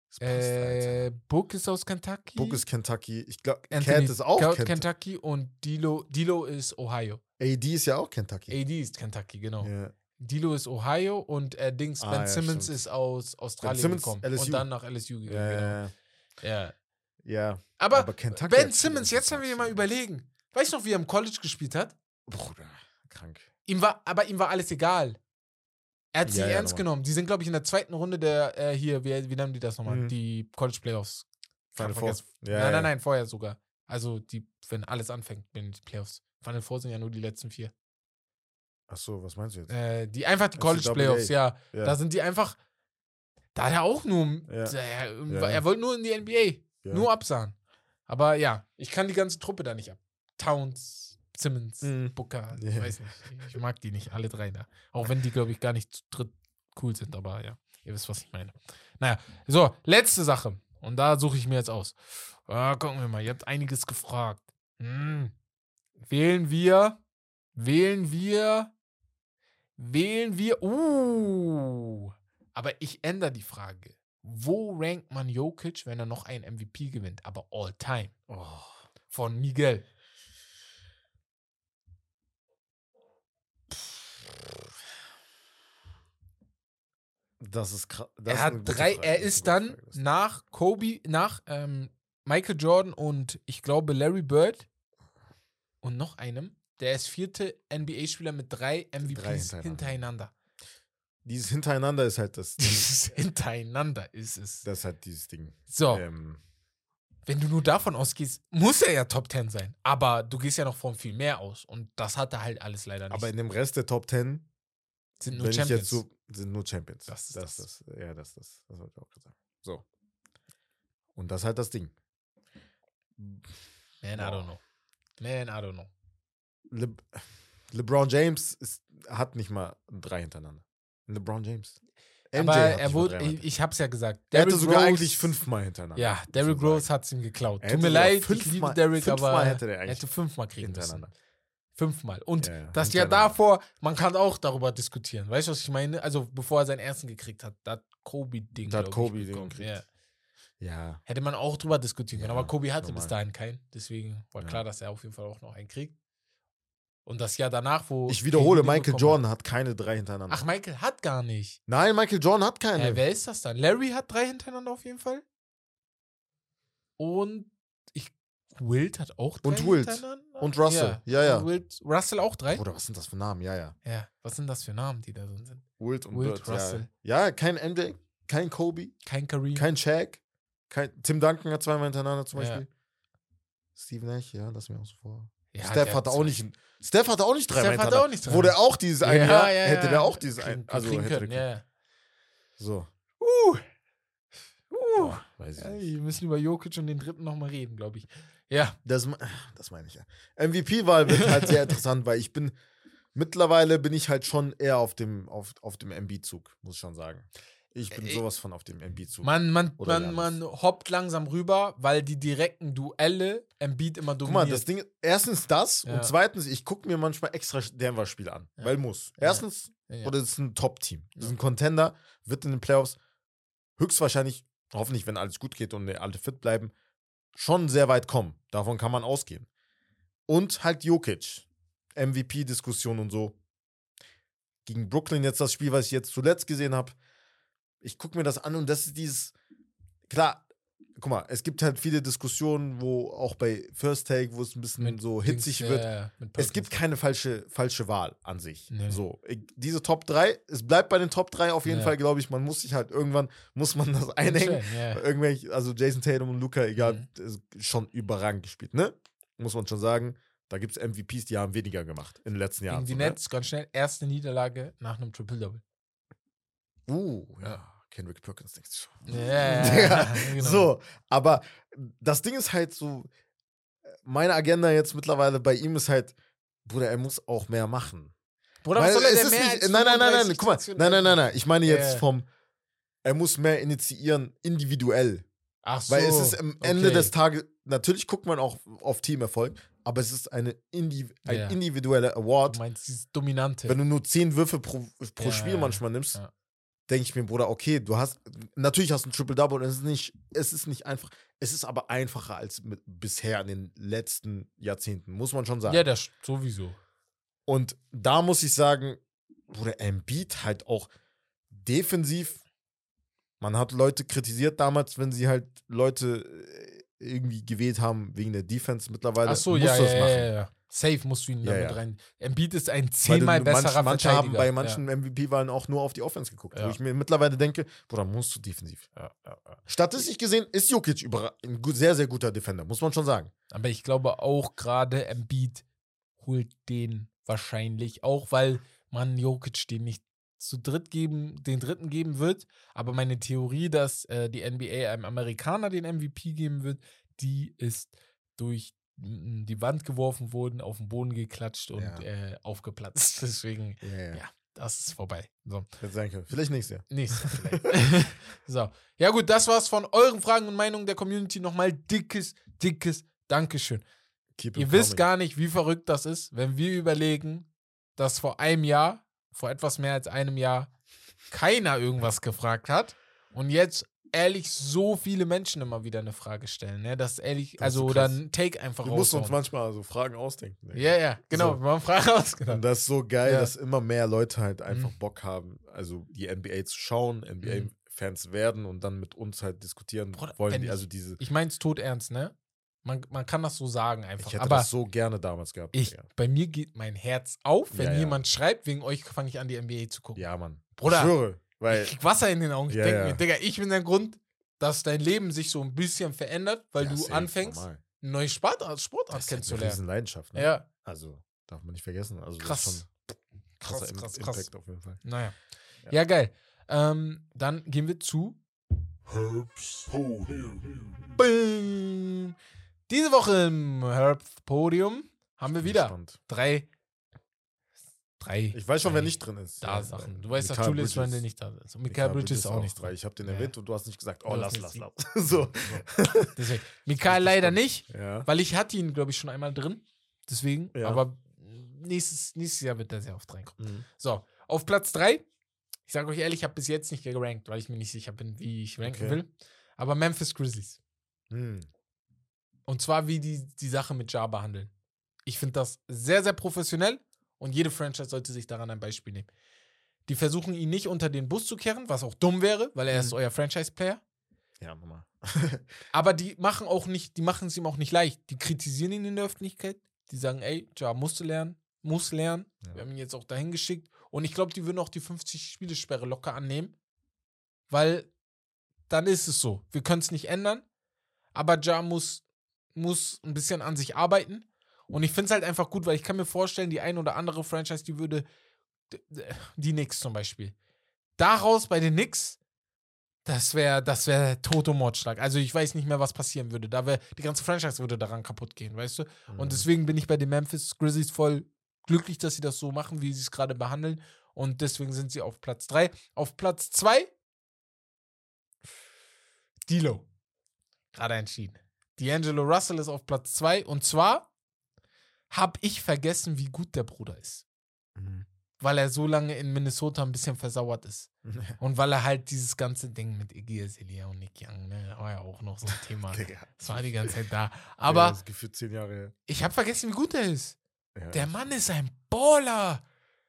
Das passt, äh. Book ist aus Kentucky. Book ist Kentucky. Ich glaube, Cat ist auch Kentucky. Kentucky und Dilo, Dilo ist Ohio. AD ist ja auch Kentucky. AD ist Kentucky, genau. Ja. Dilo ist Ohio und äh, Dings Ah, Ben ja, Simmons stimmt. ist aus Australien Simmons, gekommen. LSU. Und dann nach LSU gegangen. Ja, genau. ja. Aber, Aber Ben Simmons, jetzt wenn wir mal überlegen. Weißt du noch, wie er im College gespielt hat? Bruder, krank. Ihm war, aber ihm war alles egal. Er hat sie Ja, ja, ernst genommen. Die sind, glaube ich, in der zweiten Runde der, äh, hier, wie, wie nennen die das nochmal? Mhm. Die College Playoffs. Final Four. Ja, nein, nein, nein, vorher sogar. Also, die, wenn alles anfängt, bin die Playoffs. Final Four sind ja nur die letzten vier. Ach so, was meinst du jetzt? Äh, die einfach die. College Playoffs, ja. ja. Da sind die einfach. Da hat er auch nur. Er, Ja. er wollte nur in die NBA. Nur absahen. Aber ja, ich kann die ganze Truppe da nicht ab. Towns, Simmons, Mhm. Booker, ich weiß nicht. Ich mag die nicht, alle drei da. Auch wenn die, glaube ich, gar nicht zu dritt cool sind, aber ja, ihr wisst, was ich meine. Naja, so, letzte Sache. Und da suche ich mir jetzt aus. Ah, gucken wir mal, ihr habt einiges gefragt. Hm. Wählen wir, wählen wir, wählen wir, uh, aber ich ändere die Frage. Wo rankt man Jokic, wenn er noch einen MVP gewinnt? Aber all time. Oh. Von Miguel. Das ist krass. er hat drei, er ist dann nach Kobe, nach ähm, Michael Jordan und ich glaube Larry Bird und noch einem. Der ist vierte NBA-Spieler mit drei MVPs hintereinander. hintereinander. Dieses Hintereinander ist halt das. Dieses hintereinander ist es. das ist halt dieses Ding. So, Ähm, wenn du nur davon ausgehst, muss er ja Top 10 sein. Aber du gehst ja noch von viel mehr aus. Und das hat er halt alles leider nicht. aber in dem Rest der Top 10 sind nur Champions. so, sind nur Champions. Das ist das, das. das. Ja, das, das, das wollte ich auch gesagt. So. Und das ist halt das Ding. Man, I don't know. Man, I don't know. Le LeBron James ist, hat nicht mal drei hintereinander. LeBron James. MJ aber er wurde, ich, ich hab's ja gesagt. Er hatte Derrick sogar Rose- eigentlich fünfmal hintereinander. Ja, Derrick Rose hat's ihm geklaut. Tut hätte mir leid, ich fünfmal- liebe Derrick, aber hätte der er eigentlich hätte fünfmal kriegen müssen. hintereinander. Fünfmal. Und Ja, ja, das Jahr davor, man kann auch darüber diskutieren. Weißt du, was ich meine? Also, bevor er seinen ersten gekriegt hat, da hat Kobe-Ding. Da hat glaub ich, Kobe den bekommen. gekriegt. Ja. Ja. Hätte man auch drüber diskutieren können. Aber Kobe hatte normal. bis dahin keinen. Deswegen war klar, dass er auf jeden Fall auch noch einen kriegt. Und das Jahr danach, wo. Ich wiederhole, Michael Jordan hat keine drei hintereinander. Ach, Michael hat gar nicht. Nein, Michael Jordan hat keine. Äh, wer ist das dann? Larry hat drei hintereinander auf jeden Fall. Und ich. Wilt hat auch drei Und hintereinander. Und Russell. Ja, ja. Und Wilt, Russell auch drei? Bruder, was sind das für Namen? Ja, ja. Ja. Was sind das für Namen, die da drin sind? Wilt und Wilt, Bird. Russell. Ja. ja, kein MJ, kein Kobe, Kein Kareem. kein Shaq, kein Tim Duncan hat zweimal hintereinander zum Ja. Beispiel. Steve Nash, ja, lass mir auch so vor. Ja, Steph hat auch nicht, Steph hatte auch nicht dreimal Steph hatte hintereinander. auch nicht Wo der auch dieses ein Ja, Jahr, ja, hätte ja. der auch dieses ein, also kriegen hätte können, der, ja, ja. So. Uh. Uh. Boah, weiß ich Ja, nicht. wir müssen über Jokic und den dritten nochmal reden, glaube ich. Ja, Das, me- das meine ich ja. MVP-Wahl wird halt sehr interessant, weil ich bin, mittlerweile bin ich halt schon eher auf dem, auf, auf dem MB-Zug, muss ich schon sagen. Ich bin Äh, sowas von auf dem MB-Zug. man, man, Oder man, man Giannis. hoppt langsam rüber, weil die direkten Duelle Embiid immer Guck dominiert. mal, das Ding, erstens das Ja. und zweitens, ich gucke mir manchmal extra Denver-Spiele an, Ja. weil muss. Erstens, Ja. oder es ist ein Top-Team. Das ist ein Contender, wird in den Playoffs höchstwahrscheinlich, hoffentlich, wenn alles gut geht und alle fit bleiben, schon sehr weit kommen. Davon kann man ausgehen. Und halt Jokic. MVP-Diskussion und so. Gegen Brooklyn jetzt das Spiel, was ich jetzt zuletzt gesehen habe. Ich gucke mir das an und das ist dieses. Klar, guck mal, es gibt halt viele Diskussionen, wo auch bei First Take, wo es ein bisschen so hitzig Dings, wird. ja, mit Es gibt keine falsche, falsche Wahl an sich. Nee. So, diese Top 3, es bleibt bei den Top 3 auf jeden Ja. Fall, glaube ich. Man muss sich halt irgendwann, muss man das einhängen. Ja. Irgendwelche, also Jason Tatum und Luca, egal, Mhm. schon überragend gespielt, ne? Muss man schon sagen. Da gibt es MVPs, die haben weniger gemacht in den letzten Jahren. Gegen die so, ne? Nets, ganz schnell, erste Niederlage nach einem Triple-Double. Uh, ja. Kendrick Perkins nichts. Ja, Digga, genau. So, aber das Ding ist halt so, meine Agenda jetzt mittlerweile bei ihm ist halt, Bruder, er muss auch mehr machen. Bruder, Weil was soll er denn ist mehr nicht, als nein, nein, nein, nein, 35 guck mal, nein, nein, nein, nein, ich meine jetzt Ja. vom, er muss mehr initiieren, individuell. Ach so. Weil es ist am Ende okay. des Tages, natürlich guckt man auch auf Teamerfolg, aber es ist eine Indi ein Ja. individueller Award. Du meinst dieses Dominante. Wenn du nur zehn Würfe pro, pro Ja, Spiel ja, manchmal nimmst, ja. Denke ich mir, Bruder, okay, du hast, natürlich hast du ein Triple-Double und es ist nicht, es ist nicht einfach, es ist aber einfacher als mit, bisher in den letzten Jahrzehnten, muss man schon sagen. ja, das sowieso. Und da muss ich sagen, Bruder, Embiid halt auch defensiv. Man hat Leute kritisiert damals, wenn sie halt Leute äh, irgendwie gewählt haben wegen der Defense. Mittlerweile Ach so, ja, ja, das ja, machen. ja, ja. Safe musst du ihn Ja, damit ja. rein. Embiid ist ein zehnmal besserer manch, manche haben bei manchen MVP-Wahlen auch nur auf die Offense geguckt. Ja. Wo ich mir mittlerweile denke, Bruder, musst du defensiv. Ja, ja, ja. Statistisch gesehen ist Jokic ein sehr, sehr guter Defender, muss man schon sagen. Aber ich glaube auch gerade Embiid holt den wahrscheinlich, auch weil man Jokic den nicht zu dritt geben, den dritten geben wird. Aber meine Theorie, dass äh, die NBA einem Amerikaner den MVP geben wird, die ist durch die Wand geworfen worden, auf den Boden geklatscht und Ja. äh, aufgeplatzt. Deswegen, Ja, ja. Das ist vorbei. So. Können. Vielleicht nächstes Jahr. Nächstes vielleicht. so. Ja, gut, das war's von euren Fragen und Meinungen der Community. Nochmal dickes, dickes Dankeschön. Keep Ihr wisst coming. gar nicht, wie verrückt das ist, wenn wir überlegen, dass vor einem Jahr, vor etwas mehr als einem Jahr, keiner irgendwas gefragt hat und jetzt ehrlich so viele Menschen immer wieder eine Frage stellen. Ne? Das ehrlich, also oder ein Take einfach Wir mussten uns manchmal so Fragen ausdenken. Digga. Ja, ja, genau. So. Wir haben Fragen ausgedacht. Und das ist so geil, Ja. dass immer mehr Leute halt einfach Mhm. Bock haben, also die NBA zu schauen, NBA-Fans werden und dann mit uns halt diskutieren Bruder, wollen. Die, ich- also diese, Ich meine es tot ernst, ne? Man, man kann das so sagen einfach. ich hätte aber das so gerne damals gehabt. ich, bei mir geht mein Herz auf, wenn ja. jemand schreibt, wegen euch fange ich an, die NBA zu gucken. Ja, Mann. Bruder, Ich schwöre, weil Ich krieg Wasser in den Augen. Ich Ja, denke ja. mir, Digga, ich bin der Grund, dass dein Leben sich so ein bisschen verändert, weil Ja, du anfängst, normal. eine neue Sportart, Das Sportart ist halt eine kennenzulernen. riesen Leidenschaft. Ne? Ja, Also, darf man nicht vergessen. Also, Krass. Das ist schon krasser krass, krass, krass. Impact auf jeden Fall. Naja. Ja. Ja, geil. Ähm, dann gehen wir zu. Bing. Diese Woche im Herbst Podium haben wir wieder gespannt. drei. Drei. Ich weiß schon, wer drei nicht drin ist. Da Ja, Sachen. Du weißt, dass Mikael Julius Bridges- Randle nicht da ist. Und Michael Bridges auch nicht Weil drin. ich habe den Ja. erwähnt und du hast nicht gesagt, oh, lass, lass, nicht- lass. so. Deswegen. Mikael leider nicht, Ja. weil ich hatte ihn, glaube ich, schon einmal drin. Deswegen. Ja. Aber nächstes, nächstes Jahr wird er sehr oft reinkommen. Mhm. So, auf Platz 3. Ich sage euch ehrlich, ich habe bis jetzt nicht gerankt, weil ich mir nicht sicher bin, wie ich ranken Okay. will. Aber Memphis Grizzlies. Mhm. Und zwar, wie die die Sache mit Jar behandeln. Ich finde das sehr, sehr professionell und jede Franchise sollte sich daran ein Beispiel nehmen. Die versuchen ihn nicht unter den Bus zu kehren, was auch dumm wäre, weil er ist Mhm. euer Franchise-Player. Ja, Mama. Aber die machen auch nicht, die machen es ihm auch nicht leicht. Die kritisieren ihn in der Öffentlichkeit. Die sagen, ey, Ja, musst du lernen, muss lernen. Ja. Wir haben ihn jetzt auch dahin geschickt. Und ich glaube, die würden auch die 50-Spielesperre locker annehmen. Weil dann ist es so. Wir können es nicht ändern. Aber Ja muss, muss ein bisschen an sich arbeiten. Und ich finde es halt einfach gut, weil ich kann mir vorstellen, die ein oder andere Franchise, die würde, die Knicks zum Beispiel, daraus bei den Knicks Das wäre das wär Toto-Mordschlag. Also ich weiß nicht mehr, was passieren würde. Da wär, die ganze Franchise würde daran kaputt gehen, weißt du? Mhm. Und deswegen bin ich bei den Memphis Grizzlies voll glücklich, dass sie das so machen, wie sie es gerade behandeln. Und deswegen sind sie auf Platz 3. Auf Platz 2 Dilo. Gerade entschieden. D'Angelo Russell ist auf Platz 2. Und zwar habe ich vergessen, wie gut der Bruder ist. Mhm. Weil er so lange in Minnesota ein bisschen versauert ist. Und weil er halt dieses ganze Ding mit Iggy Azalea und Nick Young, ne, war ja auch noch so ein Thema. Das war die ganze Zeit da. Ja, Aber das ist gefühlt zehn Jahre her. ich habe vergessen, wie gut er ist. Ja. Der Mann ist ein Baller.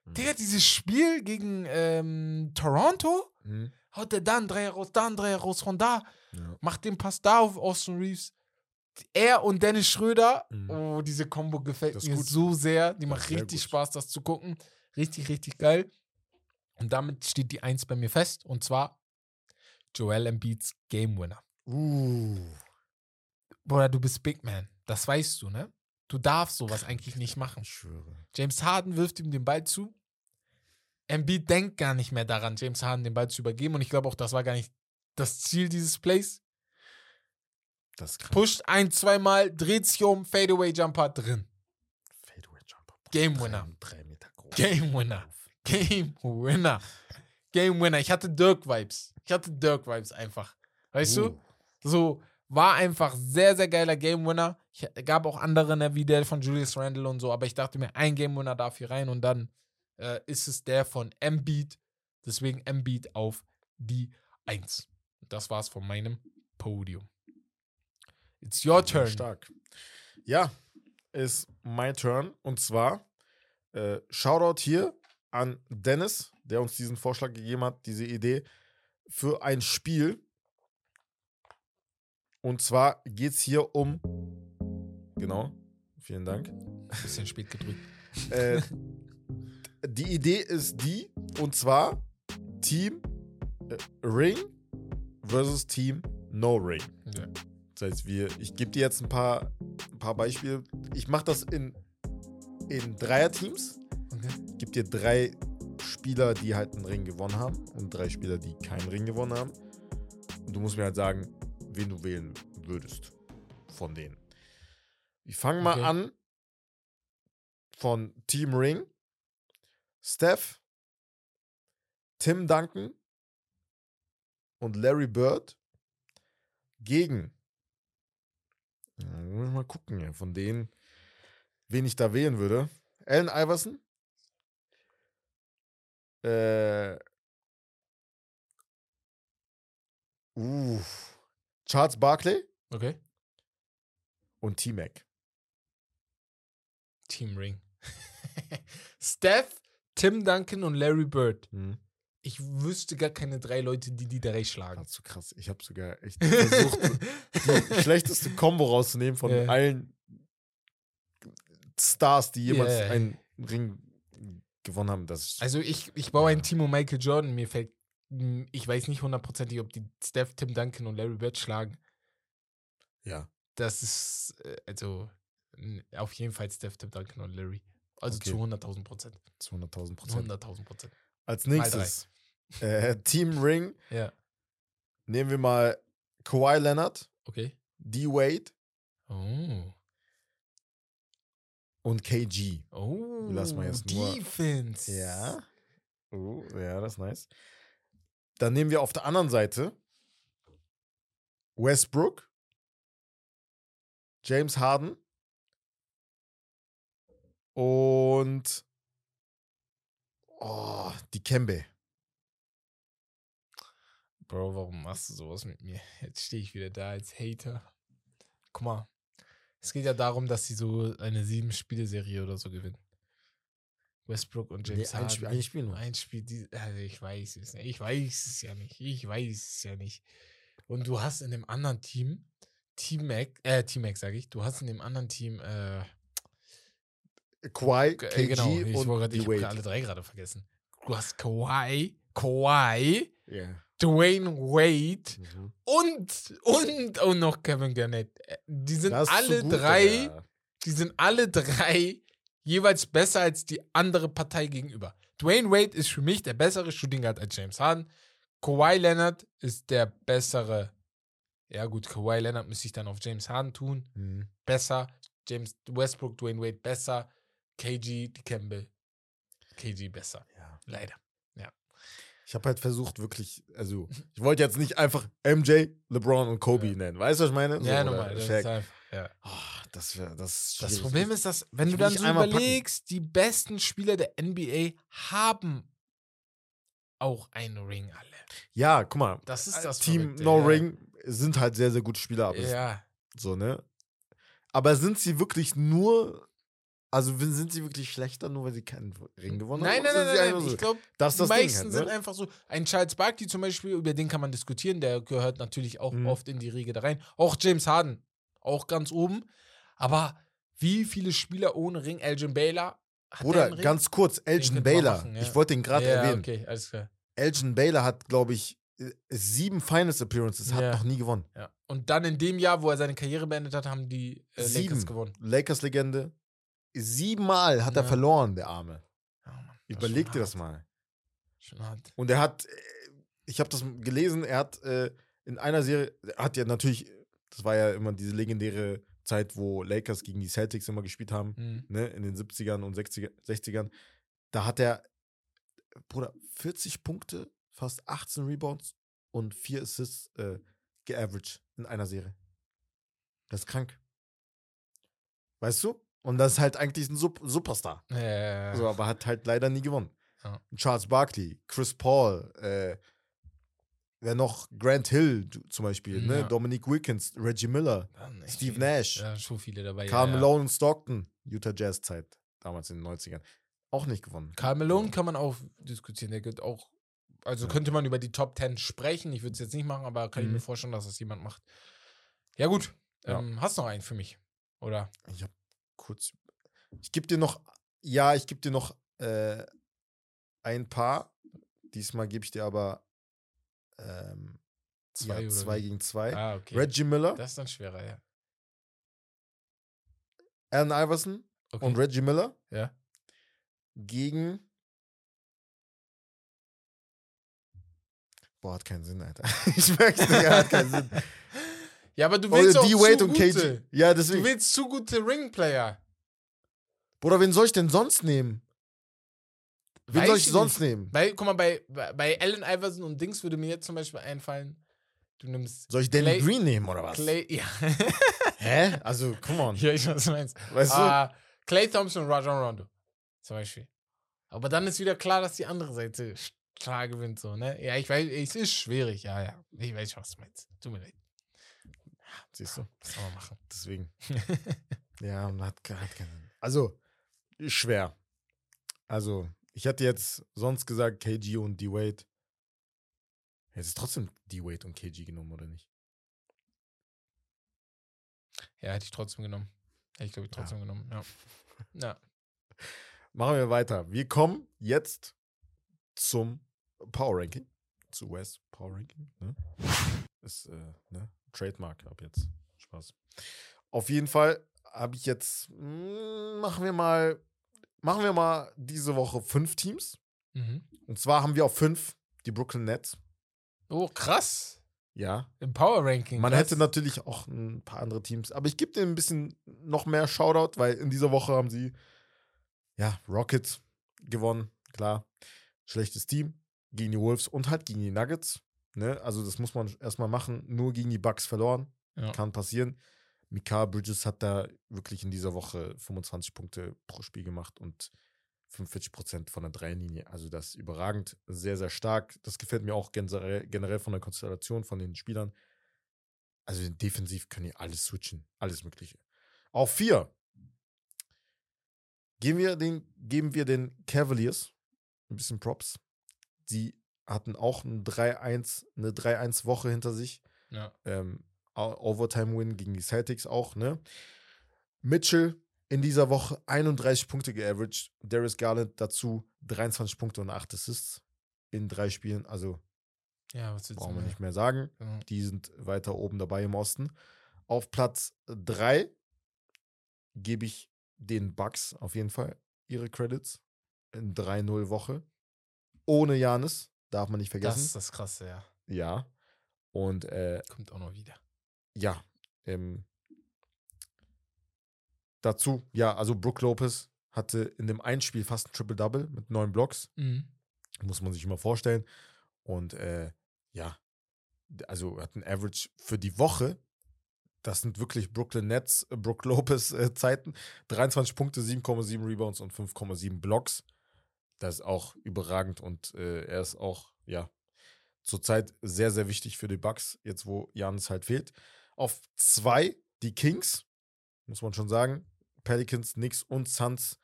Mhm. Digga, dieses Spiel gegen ähm, Toronto, Mhm. haut er da einen Dreier raus, da einen Dreier raus, von da, Ja. macht den Pass da auf Austin Reeves. Er und Dennis Schröder, Mhm. oh, diese Kombo gefällt Das mir gut. so sehr. Die Das macht richtig gut. Spaß, das zu gucken. Richtig, richtig geil. Und damit steht die Eins bei mir fest. Und zwar Joel Embiids Game Winner. Uh. Bruder, du bist Big Man. Das weißt du, ne? Du darfst sowas eigentlich nicht machen. Ich schwöre. James Harden wirft ihm den Ball zu. Embiid denkt gar nicht mehr daran, James Harden den Ball zu übergeben. Und ich glaube auch, das war gar nicht das Ziel dieses Plays. Das. Pusht ein, zweimal, dreht sich um, Fadeaway Jumper drin. Fadeaway Jumper. Game Winner. Drei Meter groß. Game Winner. Game Winner. Game Winner. Ich hatte Dirk-Vibes. Ich hatte Dirk-Vibes einfach. Weißt du? Uh. So, war einfach sehr, sehr geiler Game Winner. Ich gab auch andere, ne, wie der von Julius Randle und so, aber ich dachte mir, ein Game Winner darf hier rein und dann äh, ist es der von Embiid. Deswegen Embiid auf die 1. Das war's von meinem Podium. It's your turn. Stark. Ja, ist my turn. Und zwar äh, Shoutout hier an Dennis, der uns diesen Vorschlag gegeben hat, diese Idee für ein Spiel. Und zwar geht es hier um. Genau, vielen Dank. Bisschen spät gedrückt. Äh, die Idee ist die, und zwar Team äh, Ring versus Team No Ring. Ja. Das heißt, wir, ich gebe dir jetzt ein paar, ein paar Beispiele. Ich mache das in, in Dreierteams. Okay. Ich gebe dir drei Spieler, die halt einen Ring gewonnen haben und drei Spieler, die keinen Ring gewonnen haben. Und du musst mir halt sagen, wen du wählen würdest von denen. Wir fangen mal Okay. an von Team Ring. Steph, Tim Duncan und Larry Bird gegen. Ja, mal gucken, ja, von denen, wen ich da wählen würde. Allen Iverson. Äh. Uh. Charles Barkley Okay. und T-Mac. Team Ring. Steph, Tim Duncan und Larry Bird. Hm. Ich wüsste gar keine drei Leute, die die drei schlagen. Das ist so krass. Ich habe sogar echt versucht, die schlechteste Combo rauszunehmen von Ja. allen Stars, die jemals Ja. einen Ring gewonnen haben. Das Also ich, ich baue ein Team um Michael Jordan. Mir fällt, ich weiß nicht hundertprozentig, ob die Steph, Tim Duncan und Larry Bird schlagen. ja. Das ist, äh, also auf jeden Fall Steph, Tim Duncan und Larry. Also Okay. zu 100.000 Prozent. zu 100.000 Prozent. 100.000 Prozent. Als nächstes äh, Team Ring. Ja, Nehmen wir mal Kawhi Leonard, okay. D-Wade Oh. und KG. Oh. Lass mal jetzt nur- Defense. Ja. Oh, ja, das ist nice. Dann nehmen wir auf der anderen Seite Westbrook, James Harden und oh, die Kembe. Bro, warum machst du sowas mit mir? Jetzt stehe ich wieder da als Hater. Guck mal. Es geht ja darum, dass sie so eine sieben-Spiele-Serie oder so gewinnen. Westbrook und James Nee, ein. Spiel- ein Spiel nur. Ein Spiel, die, also ich weiß es nicht. Ich weiß es ja nicht. Ich weiß es ja nicht. Und du hast in dem anderen Team, Team Mac, äh, Team Mac sag ich, du hast in dem anderen Team, äh, Kawhi, KG äh, genau, ich, und wollte grad- ich habe alle drei gerade vergessen. Du hast Kawhi, Kawhi, Ja. Dwayne Wade Mhm. und, und, und noch Kevin Garnett. Äh, Die sind alle gut, drei, Digga. die sind alle drei jeweils besser als die andere Partei gegenüber. Dwayne Wade ist für mich der bessere Shooting Guard als James Harden. Kawhi Leonard ist der bessere. Ja, gut, Kawhi Leonard müsste ich dann auf James Harden tun. Mhm. Besser. James Westbrook, Dwayne Wade besser. KG, Campbell. KG besser. Ja. Leider. Ich habe halt versucht, wirklich, also, ich wollte jetzt nicht einfach MJ, LeBron und Kobe Ja. nennen. Weißt du, was ich meine? ja, oder nochmal. Das, ja. Ah, das wäre das. das. Problem ist, dass, wenn ich du dann so einmal packen. überlegst, die besten Spieler der NBA haben auch einen Ring alle. Ja, guck mal. Das ist das Team Verrückte, No ja. Ring sind halt sehr, sehr gute Spieler. Aber Ja. So, ne? Aber sind sie wirklich nur. Also sind sie wirklich schlechter, nur weil sie keinen Ring gewonnen Nein, haben? nein, nein, nein, nein. so- Ich glaube, die meisten halt, sind ne? einfach so. Ein Charles Barkley zum Beispiel, über den kann man diskutieren, der gehört natürlich auch Mhm. oft in die Riege da rein. Auch James Harden, auch ganz oben. Aber wie viele Spieler ohne Ring? Elgin Baylor hat der Bruder, ganz kurz, Elgin Baylor. machen, ja. Ich wollte den gerade ja, erwähnen. okay, alles klar. Elgin Baylor hat, glaube ich, äh, sieben Finals Appearances, hat Ja. noch nie gewonnen. Ja. Und dann in dem Jahr, wo er seine Karriere beendet hat, haben die äh, Sieben. Lakers gewonnen. Lakers-Legende. Siebenmal hat er Ja. verloren, der Arme. Ja, Mann, das Überleg dir das hart. mal. Schon hart. Und er hat, äh, ich habe das gelesen, er hat äh, in einer Serie, er hat ja natürlich, das war ja immer diese legendäre Zeit, wo Lakers gegen die Celtics immer gespielt haben, Mhm. ne, in den 70ern und 60er, 60ern. Da hat er, Bruder, 40 Punkte, fast 18 Rebounds und 4 Assists äh, geaveraged in einer Serie. Das ist krank. Weißt du? Und das ist halt eigentlich ein Sup Superstar. Äh, So, aber hat halt leider nie gewonnen. Ja. Charles Barkley, Chris Paul, äh, wer noch? Grant Hill du- zum Beispiel, ne? Ja. Dominic Wilkins, Reggie Miller, Steve viele. Nash, Ja, schon viele dabei. Ja, ja. Malone und Stockton, Utah Jazz Zeit, damals in den 90ern. Auch nicht gewonnen. Karl Malone kann man auch diskutieren. Der geht auch. Also Ja. könnte man über die Top 10 sprechen. Ich würde es jetzt nicht machen, aber kann ich mir Mhm. vorstellen, dass das jemand macht. Ja, gut. Ja. Ähm, hast noch einen für mich? Oder? Ich hab kurz. Ich gebe dir noch, ja, ich gebe dir noch äh, ein paar. Diesmal gebe ich dir aber ähm, Zwei ja, zwei gegen zwei. Ah, okay. Reggie Miller, Das ist dann schwerer, ja. Allen Iverson Okay. und Reggie Miller ja. gegen. Boah, hat keinen Sinn, Alter. Ich merke es, Digga, hat keinen Sinn. ja, aber du willst Oder auch D-Wade zu und gute. KG. Ja, Du deswegen. willst zu gute Ringplayer. Bruder, wen soll ich denn sonst nehmen? Wen Weiß soll ich ich sonst nicht. nehmen? Bei, guck mal, bei, bei Allen Iverson und Dings würde mir jetzt zum Beispiel einfallen, du nimmst Soll ich Danny Clay- Green nehmen oder was? Clay. Ja. Hä? Also, come on. ja, ich weiß, was du meinst. Weißt du? Ah, Clay Thompson und Rajon Rondo. Zum Beispiel. Aber dann ist wieder klar, dass die andere Seite klar gewinnt, so, ne? Ja, ich weiß, es ist schwierig, ja, ja. Ich weiß, was du meinst. Tut mir leid. Siehst du? Was soll man machen? Deswegen. Ja, und hat, hat keinen. Also, schwer. Also, ich hatte jetzt sonst gesagt KG und D-Wade. Hättest du trotzdem D-Wade und KG genommen, oder nicht? Ja, hätte ich trotzdem genommen. Hätte ich, glaube ich, trotzdem genommen, ja. Ja. Machen wir weiter. Wir kommen jetzt zum Power Ranking. Zu West Power Ranking. Ne? Ist, äh, ne? Trademark ab jetzt. Spaß. Auf jeden Fall habe ich jetzt, mm, machen wir mal, machen wir mal diese Woche fünf Teams. Mhm. Und zwar haben wir auf fünf die Brooklyn Nets. Oh, krass. Ja. Im Power Ranking. Man krass. hätte natürlich auch ein paar andere Teams, aber ich gebe denen ein bisschen noch mehr Shoutout, weil in dieser Woche haben sie ja Rockets gewonnen, klar. Schlechtes Team gegen die Wolves und halt gegen die Nuggets. Ne? Also, das muss man erstmal machen. Nur gegen die Bucks verloren. Ja. Kann passieren. Mika Bridges hat da wirklich in dieser Woche 25 Punkte pro Spiel gemacht und 45 Prozent von der Dreilinie. Also das ist überragend, sehr, sehr stark. Das gefällt mir auch generell, von der Konstellation von den Spielern. Also defensiv können die alles switchen, alles Mögliche. Auf vier geben wir den, geben wir den Cavaliers ein bisschen Props. Sie hatten auch ein 3-1, eine 3-1-Woche hinter sich Ja. ähm, Overtime-Win gegen die Celtics auch, ne? Mitchell in dieser Woche 31 Punkte geaveraged. Darius Garland dazu 23 Punkte und 8 Assists in drei Spielen. Also ja, brauchen wir nicht mehr sagen. Ja. Die sind weiter oben dabei im Osten. Auf Platz 3 gebe ich den Bucks auf jeden Fall ihre Credits. In 3-0 Woche. Ohne Janis. Darf man nicht Das vergessen. ist das Krasse, ja. ja. Und äh, Kommt auch noch wieder. ja, ähm, dazu, ja, also Brook Lopez hatte in dem einen Spiel fast ein Triple-Double mit neun Blocks. Mhm. Muss man sich mal vorstellen. Und äh, ja, also hat ein Average für die Woche. Das sind wirklich Brooklyn Nets, äh, Brook Lopez äh, Zeiten. 23 Punkte, 7,7 Rebounds und 5,7 Blocks. Das ist auch überragend und äh, er ist auch, ja, zurzeit sehr, sehr wichtig für die Bucks, jetzt wo Janis halt fehlt. Auf zwei die Kings, muss man schon sagen. Pelicans, Knicks und Suns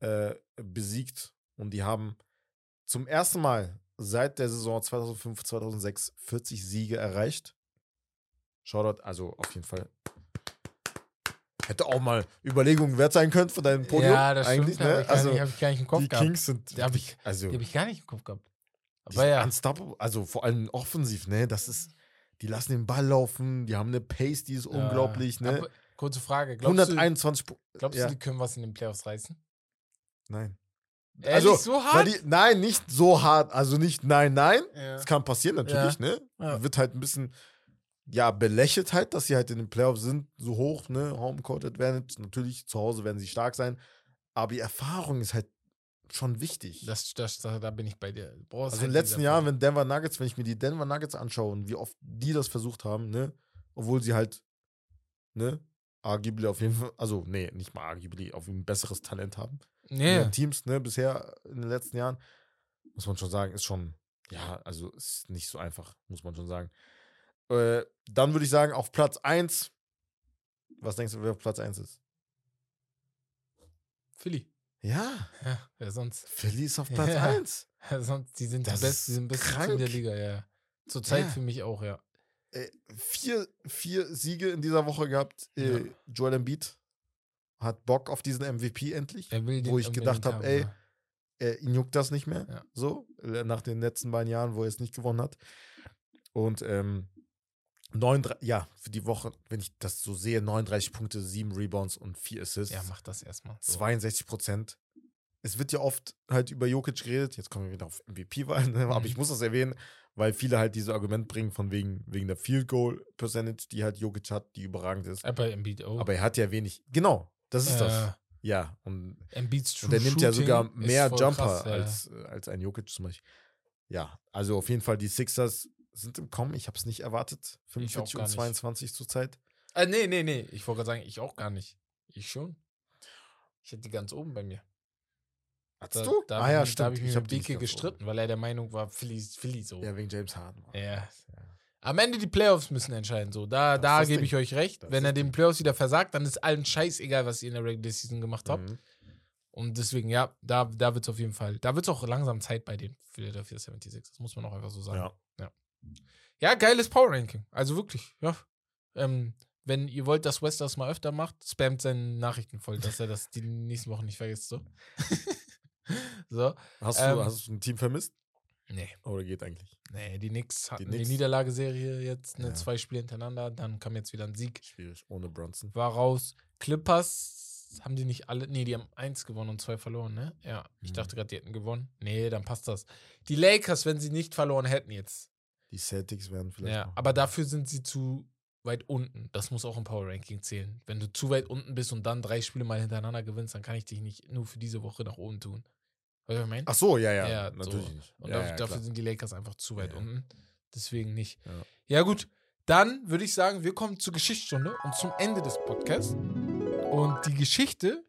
äh, besiegt und die haben zum ersten Mal seit der Saison 2005, 2006 40 Siege erreicht. Shoutout, also auf jeden Fall. Hätte auch mal Überlegungen wert sein können von deinem Podium. ja, das eigentlich, stimmt. ne? Habe ich, gar Also nicht- hab ich gar nicht im Kopf die gehabt. Kings sind. Die hab ich- also, Die habe ich gar nicht im Kopf gehabt. die Aber ja. unstoppable. Also vor allem offensiv, ne? Das ist, die lassen den Ball laufen, die haben eine Pace, die ist unglaublich, Ja. ne? Aber, kurze Frage. Glaubst, du, 121 Pu- glaubst ja. du, die können was in den Playoffs reißen? Nein. Ehrlich, Also, so hart? die, nein, nicht so hart. Also nicht nein, nein. ja. Das kann passieren natürlich, ne? Ja. Wird halt ein bisschen, ja, belächelt halt, dass sie halt in den Playoffs sind, so hoch, ne? Homecourt Advantage. Natürlich, zu Hause werden sie stark sein. Aber die Erfahrung ist halt schon wichtig. Das, das, da, da bin ich bei dir. Also halt in den letzten Jahren, wenn Denver Nuggets, wenn ich mir die Denver Nuggets anschaue und wie oft die das versucht haben, ne? Obwohl sie halt, ne? Arguably auf jeden Fall, also, nee, nicht mal arguably, auf ein besseres Talent haben. Nee. ihren Teams, ne, bisher in den letzten Jahren, muss man schon sagen, ist schon, ja, also ist nicht so einfach, muss man schon sagen. Äh, dann würde ich sagen, auf Platz 1, was denkst du, wer auf Platz 1 ist? Philly. Ja, Ja, wer sonst? Philly ist auf Platz Ja. 1. Wer sonst? Die sind Das die besten, die sind besten Team krank. der Liga, ja. Zurzeit Ja. für mich auch, ja. Äh, vier, vier Siege in dieser Woche gehabt. Äh, Ja. Joel Embiid hat Bock auf diesen MVP endlich. Wo ich gedacht unbedingt hab, haben, ey, ja. äh, ihn juckt das nicht mehr. Ja. So, äh, nach den letzten beiden Jahren, wo er es nicht gewonnen hat. Und ähm, 39, ja, für die Woche, wenn ich das so sehe, 39 Punkte, 7 Rebounds und 4 Assists. Ja, mach das erstmal. So. 62 Prozent. Es wird ja oft halt über Jokic geredet. Jetzt kommen wir wieder auf MVP-Wahl, ne? aber Mhm. ich muss das erwähnen, weil viele halt dieses Argument bringen von wegen, wegen der Field Goal Percentage, die halt Jokic hat, die überragend ist. Aber Embiid auch. Aber er hat ja wenig. Genau, das ist das. Äh, Ja, und Embiid's und er nimmt ja sogar mehr Jumper krass, ja. als, äh, als ein Jokic zum Beispiel. Ja, also auf jeden Fall, die Sixers sind im Kommen. Ich habe es nicht erwartet. 45 gar und nicht. 22 zurzeit. Äh, nee, nee, nee. Ich wollte gerade sagen, ich auch gar nicht. Ich schon. Ich hätte die ganz oben bei mir. Da, du? Da ah ja, ich, Da habe stimmt. ich mich hab mit Beke ganz oben. gestritten, weil er der Meinung war, Philly, Philly so. Ja, wegen James Harden. Ja. Am Ende die Playoffs müssen entscheiden. So, da, Das da gebe ich euch recht. Das Wenn er den. Playoffs wieder versagt, dann ist allen scheißegal, was ihr in der Regular Season gemacht habt. Mhm. Und deswegen, ja, da, da wird es auf jeden Fall, da wird es auch langsam Zeit bei den Philadelphia 76. Das muss man auch einfach so sagen. Ja. Ja, geiles Power Ranking. Also wirklich, ja. Ähm, wenn ihr wollt, dass West das mal öfter macht, spammt seine Nachrichten voll, dass er das die nächsten Wochen nicht vergisst. So. so. Hast, Ähm, du, hast du ein Team vermisst? Nee. Oder geht eigentlich? Nee, die Knicks hatten die, Knicks? Niederlageserie jetzt, ne, Ja. zwei Spiele hintereinander, dann kam jetzt wieder ein Sieg, Schwierig, ohne Bronson. war raus. Clippers haben die nicht alle, nee, die haben eins gewonnen und zwei verloren, ne? Ja, ich Mhm. dachte gerade, die hätten gewonnen. Nee, dann passt das. Die Lakers, wenn sie nicht verloren hätten jetzt. Die Celtics werden vielleicht. Ja, aber dafür sind sie zu weit unten. Das muss auch im Power Ranking zählen. Wenn du zu weit unten bist und dann drei Spiele mal hintereinander gewinnst, dann kann ich dich nicht nur für diese Woche nach oben tun. Weißt du, was ich meine? Ach so, ja, ja. Ja, natürlich so. nicht. Und ja, dafür, ja, dafür sind die Lakers einfach zu weit unten. Deswegen nicht. Ja. Ja, gut. Dann würde ich sagen, wir kommen zur Geschichtsstunde und zum Ende des Podcasts. Und die Geschichte,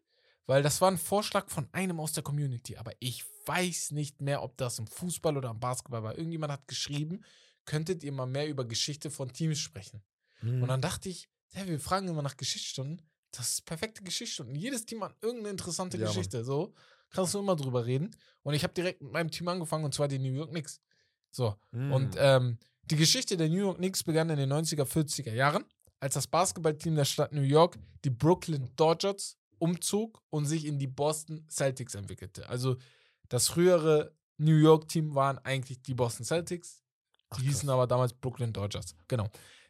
weil das war ein Vorschlag von einem aus der Community, aber ich weiß nicht mehr, ob das im Fußball oder im Basketball war. Irgendjemand hat geschrieben, könntet ihr mal mehr über Geschichte von Teams sprechen? Hm. Und dann dachte ich, ja, wir fragen immer nach Geschichtsstunden. Das ist perfekte Geschichtsstunden. Jedes Team hat irgendeine interessante Ja, Mann. Geschichte. So kannst du immer drüber reden. Und ich habe direkt mit meinem Team angefangen und zwar die New York Knicks. So. Hm. Und ähm, die Geschichte der New York Knicks begann in den 90er, 40er Jahren, als das Basketballteam der Stadt New York die Brooklyn Dodgers umzog und sich in die Boston Celtics entwickelte. Also das frühere New York-Team waren eigentlich die Boston Celtics. Ach, Die hießen krass. aber damals Brooklyn Dodgers. Genau.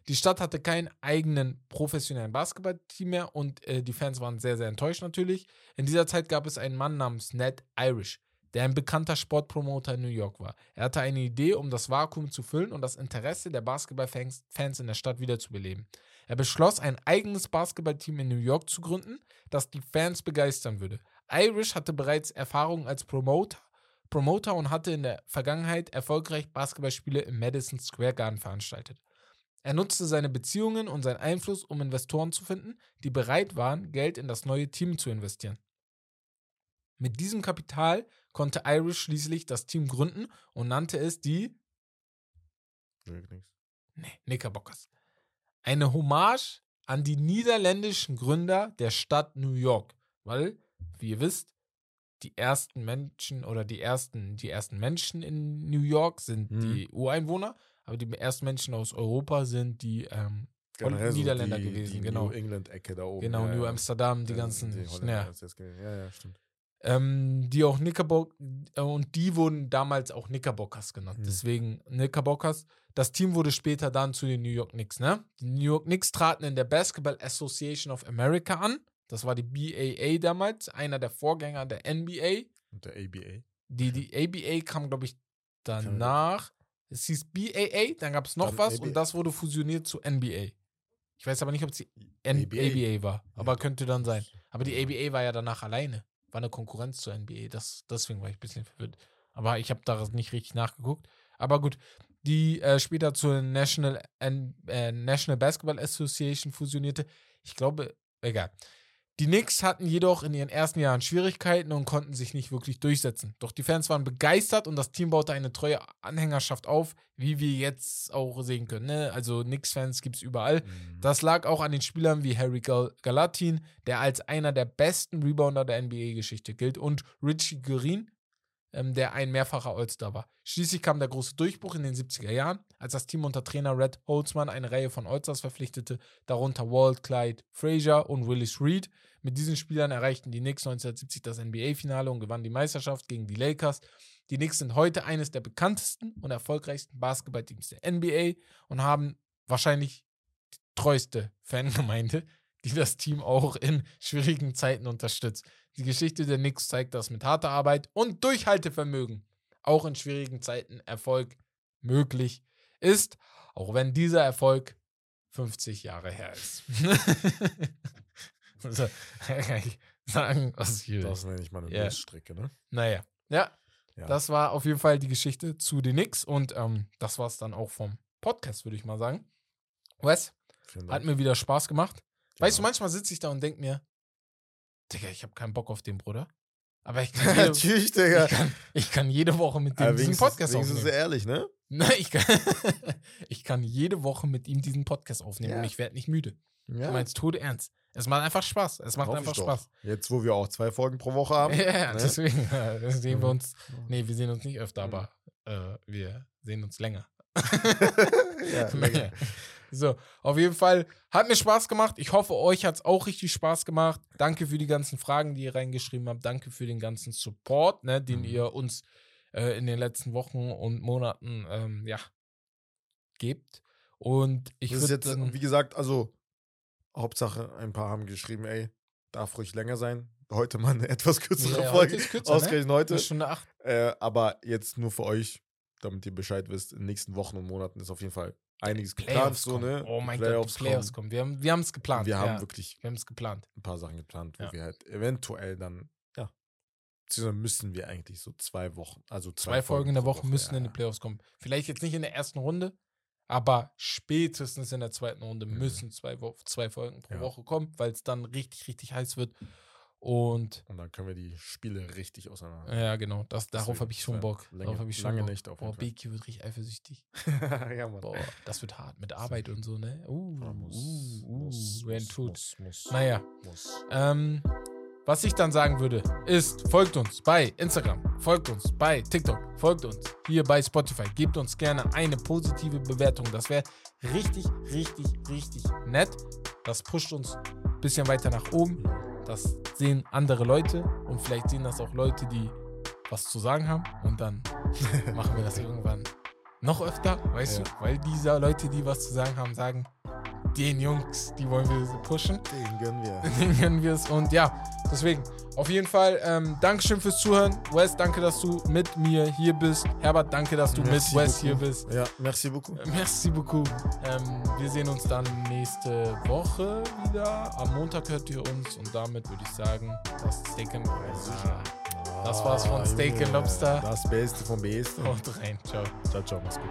Die Stadt hatte keinen eigenen professionellen Basketballteam mehr und äh, die Fans waren sehr, sehr enttäuscht natürlich. In dieser Zeit gab es einen Mann namens Ned Irish. der ein bekannter Sportpromoter in New York war. Er hatte eine Idee, um das Vakuum zu füllen und das Interesse der Basketballfans Fans in der Stadt wiederzubeleben. Er beschloss, ein eigenes Basketballteam in New York zu gründen, das die Fans begeistern würde. Irish hatte bereits Erfahrung als Promoter, Promoter und hatte in der Vergangenheit erfolgreich Basketballspiele im Madison Square Garden veranstaltet. Er nutzte seine Beziehungen und seinen Einfluss, um Investoren zu finden, die bereit waren, Geld in das neue Team zu investieren. Mit diesem Kapital konnte Irish schließlich das Team gründen und nannte es die nee, Knickerbockers. Eine Hommage an die niederländischen Gründer der Stadt New York, weil, wie ihr wisst, die ersten Menschen oder die ersten, die ersten Menschen in New York sind Mhm. die Ureinwohner, aber die ersten Menschen aus Europa sind die ähm, Generell so Niederländer die, gewesen, die genau. New England-Ecke da oben. Genau, ja, New ja. Amsterdam, die Ja, ganzen, die. Ja, ja, stimmt. ähm, die auch Knickerbock äh, und die wurden damals auch Knickerbockers genannt. Mhm. Deswegen Knickerbockers. Das Team wurde später dann zu den New York Knicks, ne? Die New York Knicks traten in der Basketball Association of America an. Das war die BAA damals, einer der Vorgänger der NBA. Und der ABA. Die, die ABA kam, glaube ich, danach. Es hieß BAA, dann gab es noch Dann was ABA. und das wurde fusioniert zu NBA. Ich weiß aber nicht, ob es die N ABA. ABA war, aber Ja. könnte dann sein. Aber die ABA war ja danach alleine. War eine Konkurrenz zur NBA. Das, deswegen war ich ein bisschen verwirrt. Aber ich habe da nicht richtig nachgeguckt. Aber gut, die äh, später zur National, äh, National Basketball Association fusionierte. Ich glaube, egal. Die Knicks hatten jedoch in ihren ersten Jahren Schwierigkeiten und konnten sich nicht wirklich durchsetzen. Doch die Fans waren begeistert und das Team baute eine treue Anhängerschaft auf, wie wir jetzt auch sehen können. Ne? Also Knicks-Fans gibt es überall. Mhm. Das lag auch an den Spielern wie Harry Gal Galatin, der als einer der besten Rebounder der NBA-Geschichte gilt, und Richie Green, ähm, der ein mehrfacher All-Star war. Schließlich kam der große Durchbruch in den 70er Jahren, als das Team unter Trainer Red Holzman eine Reihe von All-Stars verpflichtete, darunter Walt Clyde Frazier und Willis Reed. Mit diesen Spielern erreichten die Knicks 1970 das NBA-Finale und gewannen die Meisterschaft gegen die Lakers. Die Knicks sind heute eines der bekanntesten und erfolgreichsten Basketballteams der NBA und haben wahrscheinlich die treueste Fangemeinde, die das Team auch in schwierigen Zeiten unterstützt. Die Geschichte der Knicks zeigt, dass mit harter Arbeit und Durchhaltevermögen auch in schwierigen Zeiten Erfolg möglich ist, auch wenn dieser Erfolg 50 Jahre her ist. so, kann ich sagen, was ich will. Das nenne ich mal eine Ja. Nussstrecke, ne? Naja, ja, Ja. das war auf jeden Fall die Geschichte zu den Knicks und ähm, das war es dann auch vom Podcast, würde ich mal sagen. Wes, hat mir wieder Spaß gemacht. Weißt du, Ja. manchmal sitze ich da und denke mir, Digga, ich habe keinen Bock auf den Bruder. Aber ich kann, jede, Natürlich, Digga. ich kann, ich kann jede Woche mit dem diesen Podcast aufnehmen. ehrlich, ne? Nein, ich kann, ich kann jede Woche mit ihm diesen Podcast aufnehmen Ja. und ich werde nicht müde. Ja. Du meinst Tode ernst. Es macht einfach Spaß. Es macht einfach ich. Spaß. Jetzt, wo wir auch zwei Folgen pro Woche haben. Ja, ne? deswegen äh, sehen wir uns. Nee, wir sehen uns nicht öfter, Mhm. aber äh, wir sehen uns länger. ja, Naja. So, auf jeden Fall hat mir Spaß gemacht. Ich hoffe, euch hat es auch richtig Spaß gemacht. Danke für die ganzen Fragen, die ihr reingeschrieben habt. Danke für den ganzen Support, ne, den Mhm. ihr uns äh, in den letzten Wochen und Monaten ähm, ja, gebt. Und ich würde jetzt, dann, wie gesagt, also Hauptsache, ein paar haben geschrieben, ey, darf ruhig länger sein. Heute mal eine etwas kürzere Ja, heute Folge. ne? Ausgerechnet heute. das ist Stunde 8. Äh, aber jetzt nur für euch, damit ihr Bescheid wisst, in den nächsten Wochen und Monaten ist auf jeden Fall einiges geplant. Playoffs So, kommen. ne? Oh mein Gott, die Playoffs kommen. Wir haben wir es geplant. Wir haben ja. wirklich wir haben es geplant. ein paar Sachen geplant, wo Ja. wir halt eventuell dann, ja, beziehungsweise müssen wir eigentlich so zwei Wochen, also zwei, Zwei Folgen in der pro Woche müssen ja, in die. Playoffs kommen. Vielleicht jetzt nicht in der ersten Runde, aber spätestens in der zweiten Runde Mhm. müssen zwei, zwei Folgen pro. Woche kommen, weil es dann richtig, richtig heiß wird. Und Und dann können wir die Spiele richtig auseinander. ja, genau, das, darauf habe ich schon Bock. lange- darauf habe ich schon lange Bock. Nächte auf Boah. Beki wird richtig eifersüchtig. ja, Mann. Boah, das wird hart mit Arbeit und so, ne? Uh, Ja, muss, uh, uh, muss, wenn muss, tut. muss, muss, Naja. muss. Ähm, was ich dann sagen würde, ist, folgt uns bei Instagram, folgt uns bei TikTok, folgt uns hier bei Spotify, gebt uns gerne eine positive Bewertung. Das wäre richtig, richtig, richtig nett. Das pusht uns ein bisschen weiter nach oben. Das sehen andere Leute und vielleicht sehen das auch Leute, die was zu sagen haben. Und dann machen wir das irgendwann noch öfter, weißt Ja. du? Weil diese Leute, die was zu sagen haben, sagen, den Jungs, die wollen wir pushen. Den gönnen wir. Den gönnen wir es. Und ja, deswegen, auf jeden Fall, ähm, Dankeschön fürs Zuhören. Wes, danke, dass du mit mir hier bist. Herbert, danke, dass du Merci mit Wes hier bist. Ja, merci beaucoup. Äh, Merci beaucoup. Ähm, wir sehen uns dann nächste Woche wieder. Am Montag hört ihr uns und damit würde ich sagen, das Steak and Das war's von Ah, Steak and Lobster. Das Beste vom Besten. Haut rein. Ciao. Ciao, ciao, mach's gut.